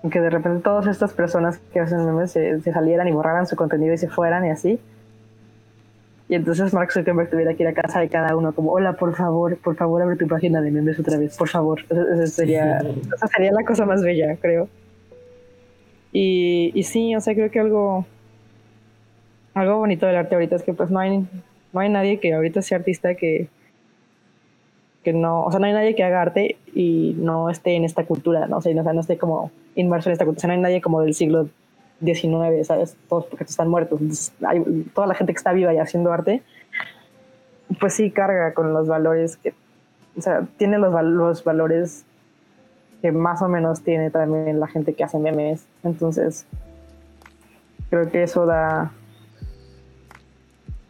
que, de repente todas estas personas que hacen memes se, se, salieran y borraran su contenido y se fueran y así. Y entonces Mark Zuckerberg tuviera que ir a casa de cada uno como, hola, por favor, por favor, abre tu página de memes otra vez, por favor. Esa sería, esa sería la cosa más bella, creo. Y, y sí, o sea, creo que algo, algo bonito del arte ahorita es que pues no hay, no hay nadie que ahorita sea artista que, que no, o sea, no hay nadie que haga arte y no esté en esta cultura, ¿no? O sea, no, esté como inmerso en esta cultura, o sea, no hay nadie como del siglo XIX, ¿sabes? Todos porque están muertos. Entonces, hay, toda la gente que está viva y haciendo arte, pues sí carga con los valores que, o sea, tiene los, los valores que más o menos tiene también la gente que hace memes. Entonces, creo que eso da.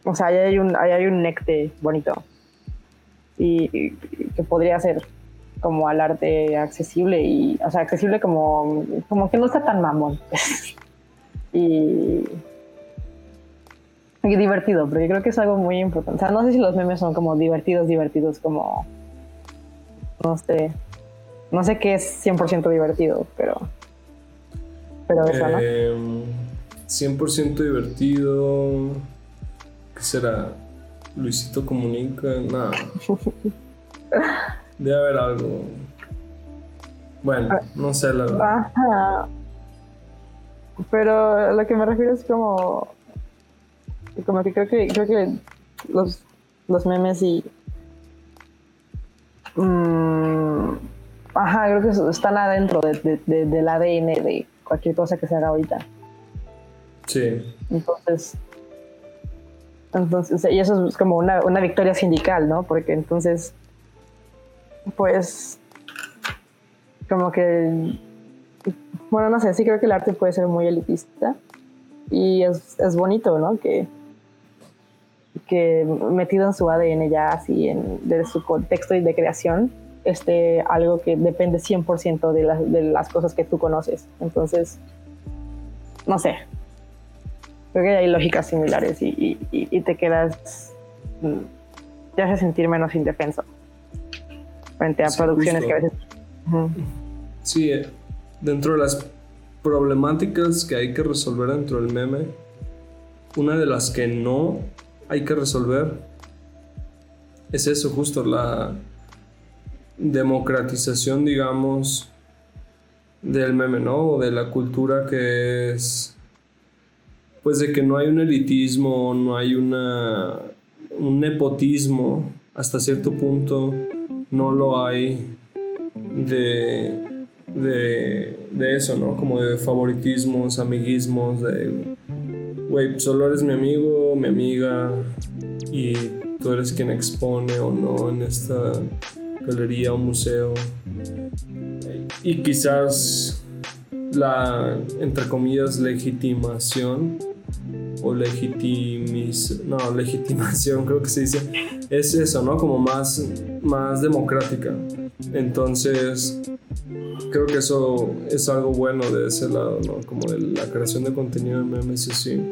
O sea, ahí hay un, ahí hay un necte bonito. Y, que podría ser como al arte accesible y, o sea, accesible como, como que no está tan mamón. y, y divertido, porque creo que es algo muy importante. O sea, no sé si los memes son como divertidos, divertidos, como, no sé, no sé qué es 100% divertido, pero. Pero eso, ¿no? 100% em, divertido. ¿Qué será? Luisito comunica. Nada. Debe haber algo. Bueno, ah. no sé la verdad. Ajá. Pero lo que me refiero es como. Como que creo que creo que los, los memes y. Mmm, Ajá, creo que están adentro de, del ADN de cualquier cosa que se haga ahorita. Sí. Entonces, entonces, y eso es como una, una victoria sindical, ¿no? Porque entonces, pues, como que, bueno, no sé, sí creo que el arte puede ser muy elitista y es, es bonito, ¿no? Que, que metido en su ADN ya así, en, de su contexto y de creación, este, algo que depende 100% de, de las cosas que tú conoces. Entonces, no sé. Creo que hay lógicas similares y, y, te quedas. Mm, te hace sentir menos indefenso frente a producciones que a veces. Sí, eh, dentro de las problemáticas que hay que resolver dentro del meme, una de las que no hay que resolver es eso, justo la democratización, digamos, del meme, ¿no? O de la cultura que es, pues de que no hay un elitismo, no hay una, un nepotismo, hasta cierto punto no lo hay de, de, de eso, ¿no? Como de favoritismos, amiguismos, de, güey, solo eres mi amigo, mi amiga, y tú eres quien expone o no en esta galería o museo. Y quizás la, entre comillas, legitimación o legitimis, no, legitimación creo que se dice, es eso, ¿no? Como más, más democrática. Entonces, creo que eso es algo bueno de ese lado, ¿no? Como de la creación de contenido en memes y así.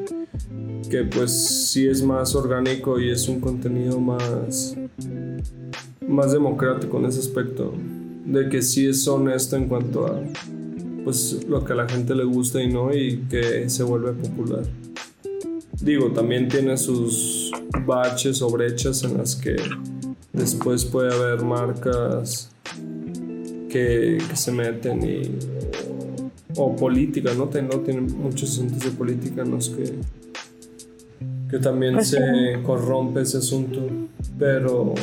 Que pues sí es más orgánico y es un contenido más más democrático en ese aspecto, de que sí es honesto en cuanto a pues lo que a la gente le gusta y no y que se vuelve popular. Digo, también tiene sus baches o brechas en las que después puede haber marcas que, se meten y o, política, ¿no? ¿no? Tienen muchos asuntos de política en los que, que también pues se corrompe ese asunto, pero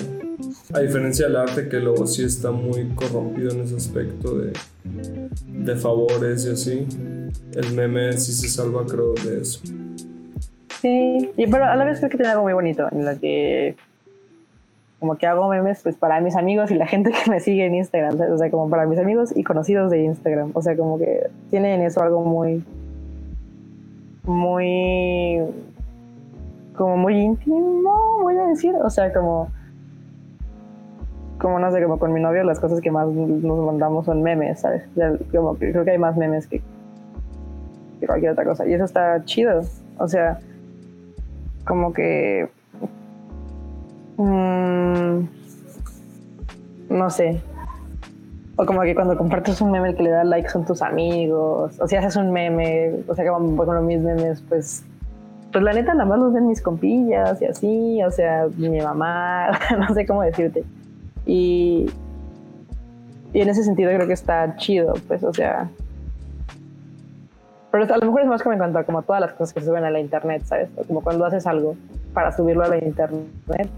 a diferencia del arte que luego sí está muy corrompido en ese aspecto de, de favores y así, el meme sí se salva creo de eso. Sí, y pero a la vez creo que tiene algo muy bonito en lo que como que hago memes pues para mis amigos y la gente que me sigue en Instagram, o sea, como para mis amigos y conocidos de Instagram, o sea, como que tiene en eso algo muy muy como muy íntimo, voy a decir, o sea, como como no sé, como con mi novio las cosas que más nos mandamos son memes, ¿sabes? creo que hay más memes que, que cualquier otra cosa. Y eso está chido. O sea, como que... mm, no sé. O como que cuando compartes un meme el que le da like son tus amigos. O si haces un meme, o sea, como con mis memes, pues pues la neta nada más los ven mis compillas y así, o sea, mi mamá, no sé cómo decirte. Y, y en ese sentido creo que está chido, pues, o sea. Pero a lo mejor es más como en cuanto a como todas las cosas que se suben a la internet, ¿sabes? Como cuando haces algo para subirlo a la internet.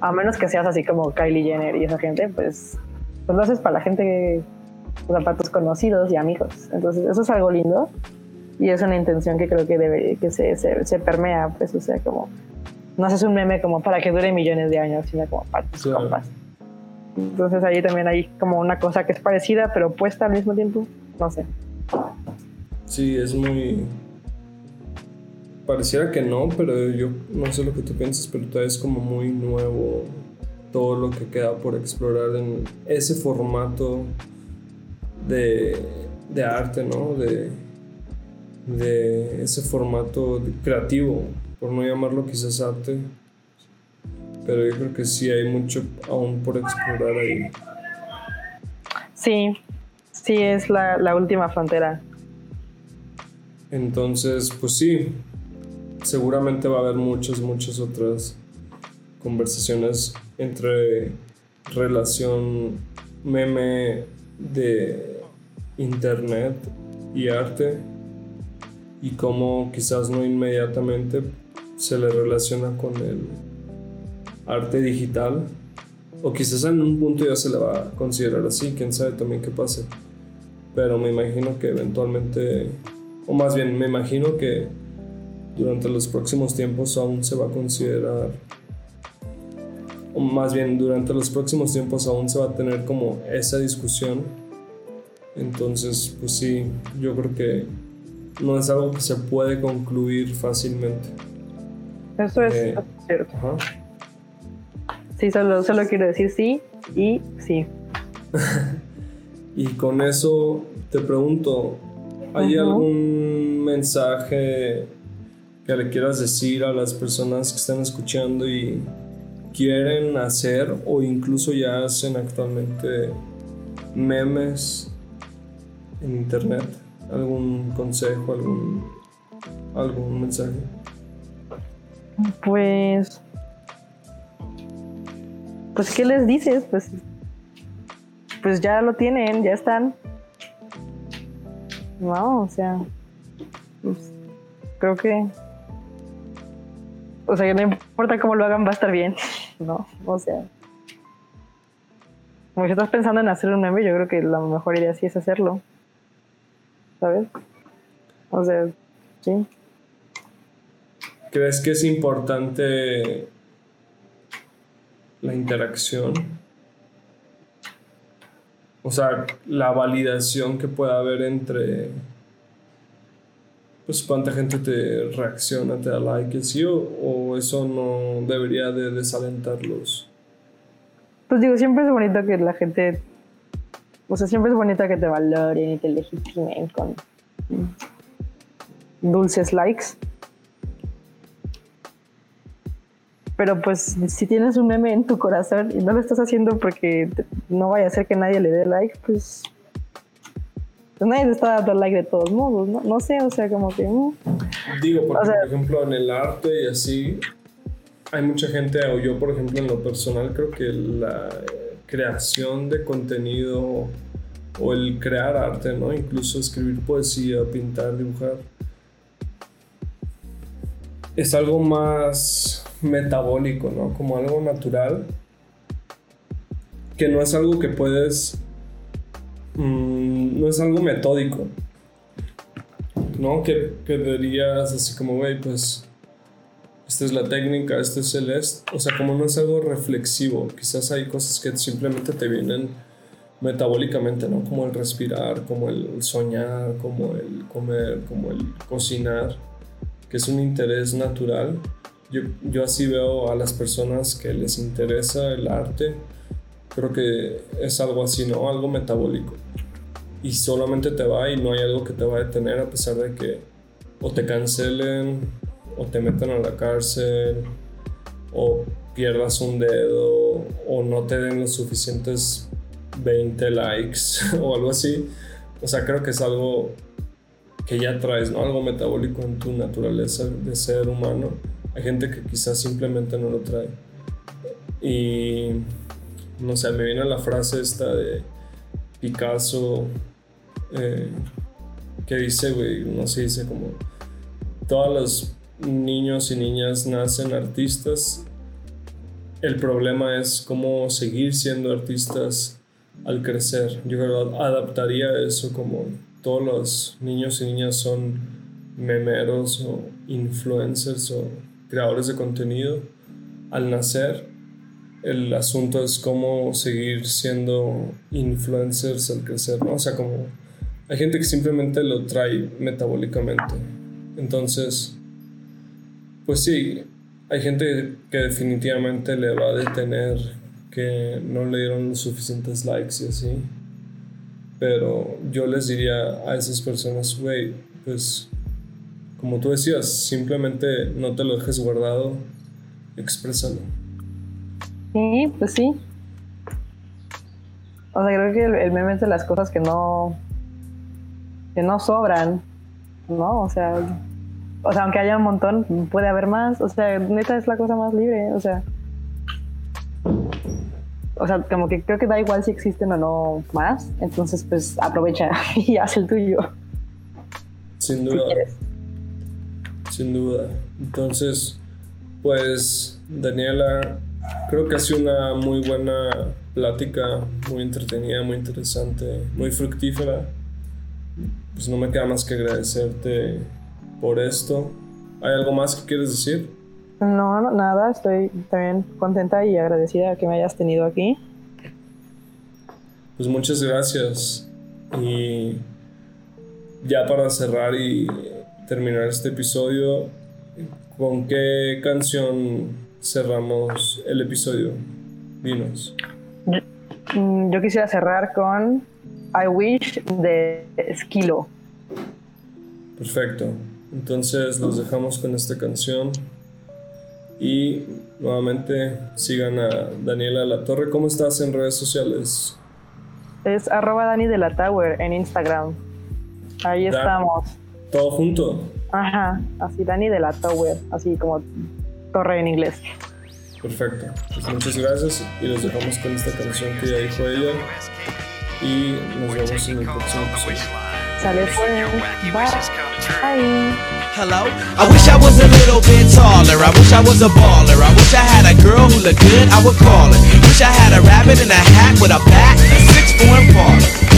A menos que seas así como Kylie Jenner y esa gente, pues, pues lo haces para la gente, o sea, para tus conocidos y amigos. Entonces, eso es algo lindo y es una intención que creo que debe que se, se, permea pues o sea como no haces un meme como para que dure millones de años sino como para tus compas. Entonces ahí también hay como una cosa que es parecida pero opuesta al mismo tiempo no sé. Sí es muy pareciera que no pero yo no sé lo que tú piensas pero todavía es como muy nuevo todo lo que queda por explorar en ese formato de, de arte no de de ese formato creativo, por no llamarlo quizás arte, pero yo creo que sí hay mucho aún por explorar ahí. Sí, sí es la, la última frontera. Entonces, pues sí, seguramente va a haber muchas, muchas otras conversaciones entre relación meme de internet y arte y cómo quizás no inmediatamente se le relaciona con el arte digital o quizás en un punto ya se le va a considerar así, quién sabe también qué pase. Pero me imagino que eventualmente, o más bien me imagino que durante los próximos tiempos aún se va a considerar, o más bien durante los próximos tiempos aún se va a tener como esa discusión. Entonces, pues sí, yo creo que no es algo que se puede concluir fácilmente. Eso es eh, cierto. Sí, solo, solo quiero decir sí y sí. y con eso te pregunto, ¿hay algún mensaje que le quieras decir a las personas que están escuchando y quieren hacer o incluso ya hacen actualmente memes en internet? algún consejo, algún, algún mensaje? Pues, pues, ¿qué les dices? Pues, pues ya lo tienen, ya están. No, o sea, pues, creo que, o sea, que no importa cómo lo hagan, va a estar bien, ¿no? O sea, como si estás pensando en hacer un meme, yo creo que la mejor idea sí es hacerlo. ¿sabes? O sea, sí. ¿Crees que es importante la interacción? O sea, la validación que pueda haber entre pues cuánta gente te reacciona, te da like, ¿sí? O, eso no debería de desalentarlos. Pues digo, siempre es bonito que la gente o sea, siempre es bonita que te valoren y te legitimen con dulces likes. Pero pues si tienes un meme en tu corazón y no lo estás haciendo porque no vaya a ser que nadie le dé like, pues, pues nadie te está dando like de todos modos, ¿no? No sé, o sea, como que... Mm. Digo, porque, por ejemplo, en el arte y así, hay mucha gente, o yo por ejemplo en lo personal creo que la creación de contenido o el crear arte, ¿no? Incluso escribir poesía, pintar, dibujar. Es algo más metabólico, ¿no? Como algo natural. Que no es algo que puedes... Mm, no es algo metódico. ¿No? Que, que dirías así como, güey, pues esta es la técnica, este es el est. O sea, como no es algo reflexivo, quizás hay cosas que simplemente te vienen metabólicamente, ¿no? Como el respirar, como el soñar, como el comer, como el cocinar, que es un interés natural. Yo, yo así veo a las personas que les interesa el arte, creo que es algo así, ¿no? Algo metabólico. y solamente te va y no hay algo que te va a detener a pesar de que o te cancelen o te metan a la cárcel o pierdas un dedo o no te den los suficientes 20 likes o algo así. O sea, creo que es algo que ya traes, ¿no? Algo metabólico en tu naturaleza de ser humano. Gente que quizás simplemente no lo trae. Y no sé, me viene la frase esta de Picasso eh, que dice, güey, no sé, dice como todos los niños y niñas nacen artistas. El problema es cómo seguir siendo artistas al crecer. Yo adaptaría eso como todos los niños y niñas son memeros o influencers o creadores de contenido al nacer. El asunto es cómo seguir siendo influencers al crecer, ¿no? O sea, como hay gente que simplemente lo trae metabólicamente. Entonces, pues sí, hay gente que definitivamente le va a detener que no le dieron suficientes likes y así. Pero yo les diría a esas personas, güey, pues como tú decías, simplemente no te lo dejes guardado, exprésalo. Sí, pues sí. O sea, creo que el, meme es de las cosas que no. que no sobran, ¿no? O sea. O sea, aunque haya un montón, puede haber más. O sea, neta es la cosa más libre. O sea. O sea, como que creo que da igual si existen o no más. Entonces, pues aprovecha y haz el tuyo. Sin duda. Sin duda. Entonces, pues, Daniela, creo que ha sido una muy buena plática, muy entretenida, muy interesante, muy fructífera. Pues no me queda más que agradecerte por esto. ¿Hay algo más que quieres decir? No, no, nada, estoy también contenta y agradecida que me hayas tenido aquí. Pues muchas gracias. Y ya para cerrar y terminar este episodio, ¿con qué canción cerramos el episodio? Dinos. Mm, yo, quisiera cerrar con I Wish de Esquilo. Perfecto. Entonces los dejamos con esta canción. Y nuevamente sigan a Daniela La Torre. ¿Cómo estás en redes sociales? Es arroba Dani de la Tower en Instagram. Ahí estamos. ¿Todo junto? Ajá, así Dani de la Tower, así como torre en inglés. Perfecto. Pues muchas gracias y los dejamos con esta canción que ya dijo ella. Y nos vemos en el próximo episodio. Sale pues. Bye. Hello? I wish I was a little bit taller. I wish I was a baller. I wish I had a girl who looked good, I would call her. Wish I had a rabbit in a hat with a bat, a six four baller.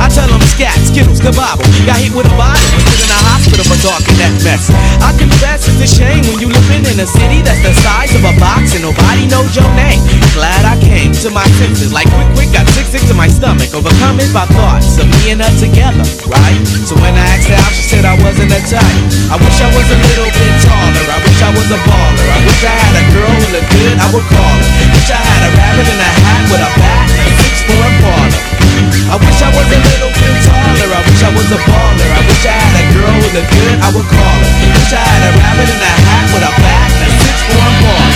I tell them scat, skittles, kabobble. Got hit with a bottle and put in a hospital for talking that mess. I confess it's a shame when you living in a city that's the size of a box and nobody knows your name. Glad I came to my senses like quick quick got sick sick to my stomach overcome it by thoughts of me and her together, right? So when I asked her out, she said I wasn't a type. I wish I was a little bit taller. I wish I was a baller. I wish I had a girl who looked good, I would call her. Wish I had a rabbit in a a who looked good, I would call her. Wish I had a rabbit in a hat with a bat and six four parlor.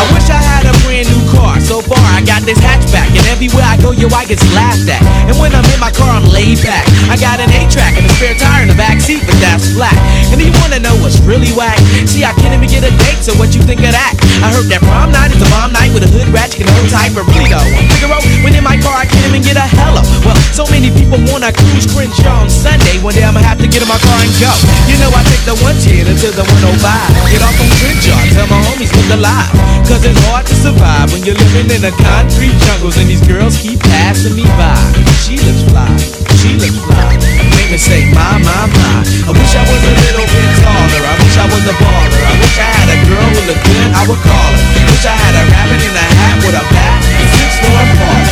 I wish I had a brand new car. So far, I got this hatchback, everywhere I go, yo, I get laughed at. And when I'm in my car, I'm laid back. I got an A-track and a spare tire in the back seat, but that's flat. And you wanna know what's really whack? See, I can't even get a date, so what you think of that? I heard that prom night is a bomb night with a hood rat, you can hold tight, but really though, Figaro, when in my car, I can't even get a hello. Well, so many people wanna cruise Crenshaw on Sunday. One day I'ma have to get in my car and go. You know, I take the 110 until the 105. Get off on Crenshaw, tell my homies look alive. Cause it's hard to survive when you're living in the concrete jungles and these girls keep passing me by. She looks fly, she looks fly. Make me say, my, my, my. I wish I was a little bit taller. I wish I was a baller. I wish I had a girl who looked good, I would call her. Wish I had a rabbit in a hat with a bat, six four apart.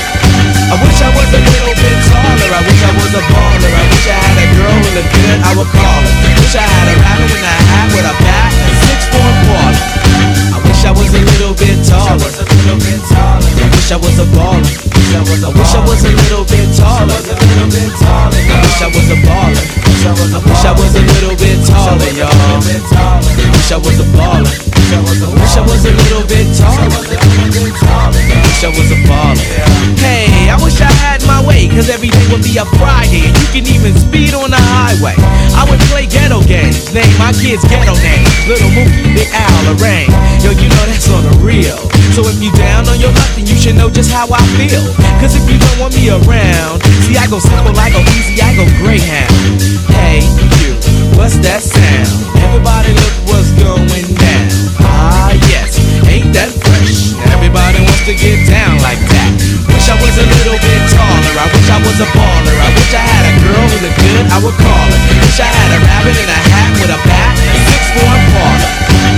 I wish I was a little bit taller. I wish I was a baller. I wish I had a girl who looked good, I would call her. Wish I had a rabbit in a hat with a bat, six four apart. I wish I was a little bit taller. I wish I was a baller. I wish I was a little bit taller. I wish I was a baller. I wish I was a little bit taller, y'all. I wish I was a baller. I wish I was a little bit taller. I wish I was a baller. Hey, I wish I had my way, cause every day would be a Friday, and you can even speed on the highway. I would play ghetto games, name my kids ghetto names. Little Mookie, Big Al, Lorraine. Yo, you know that's on the real. So if you down on your luck, then you should know just how I feel. Cause if you don't want me around, see, I go simple, I go easy, I go Greyhound. Hey, you, what's that sound? Everybody look what's going down. Ah, yes, ain't that fresh? Everybody wants to get down like that. Wish I was a little bit taller. I wish I was a baller. I wish I had a girl who looked good, I would call her. Wish I had a rabbit in a hat with a bat, and six four parlor.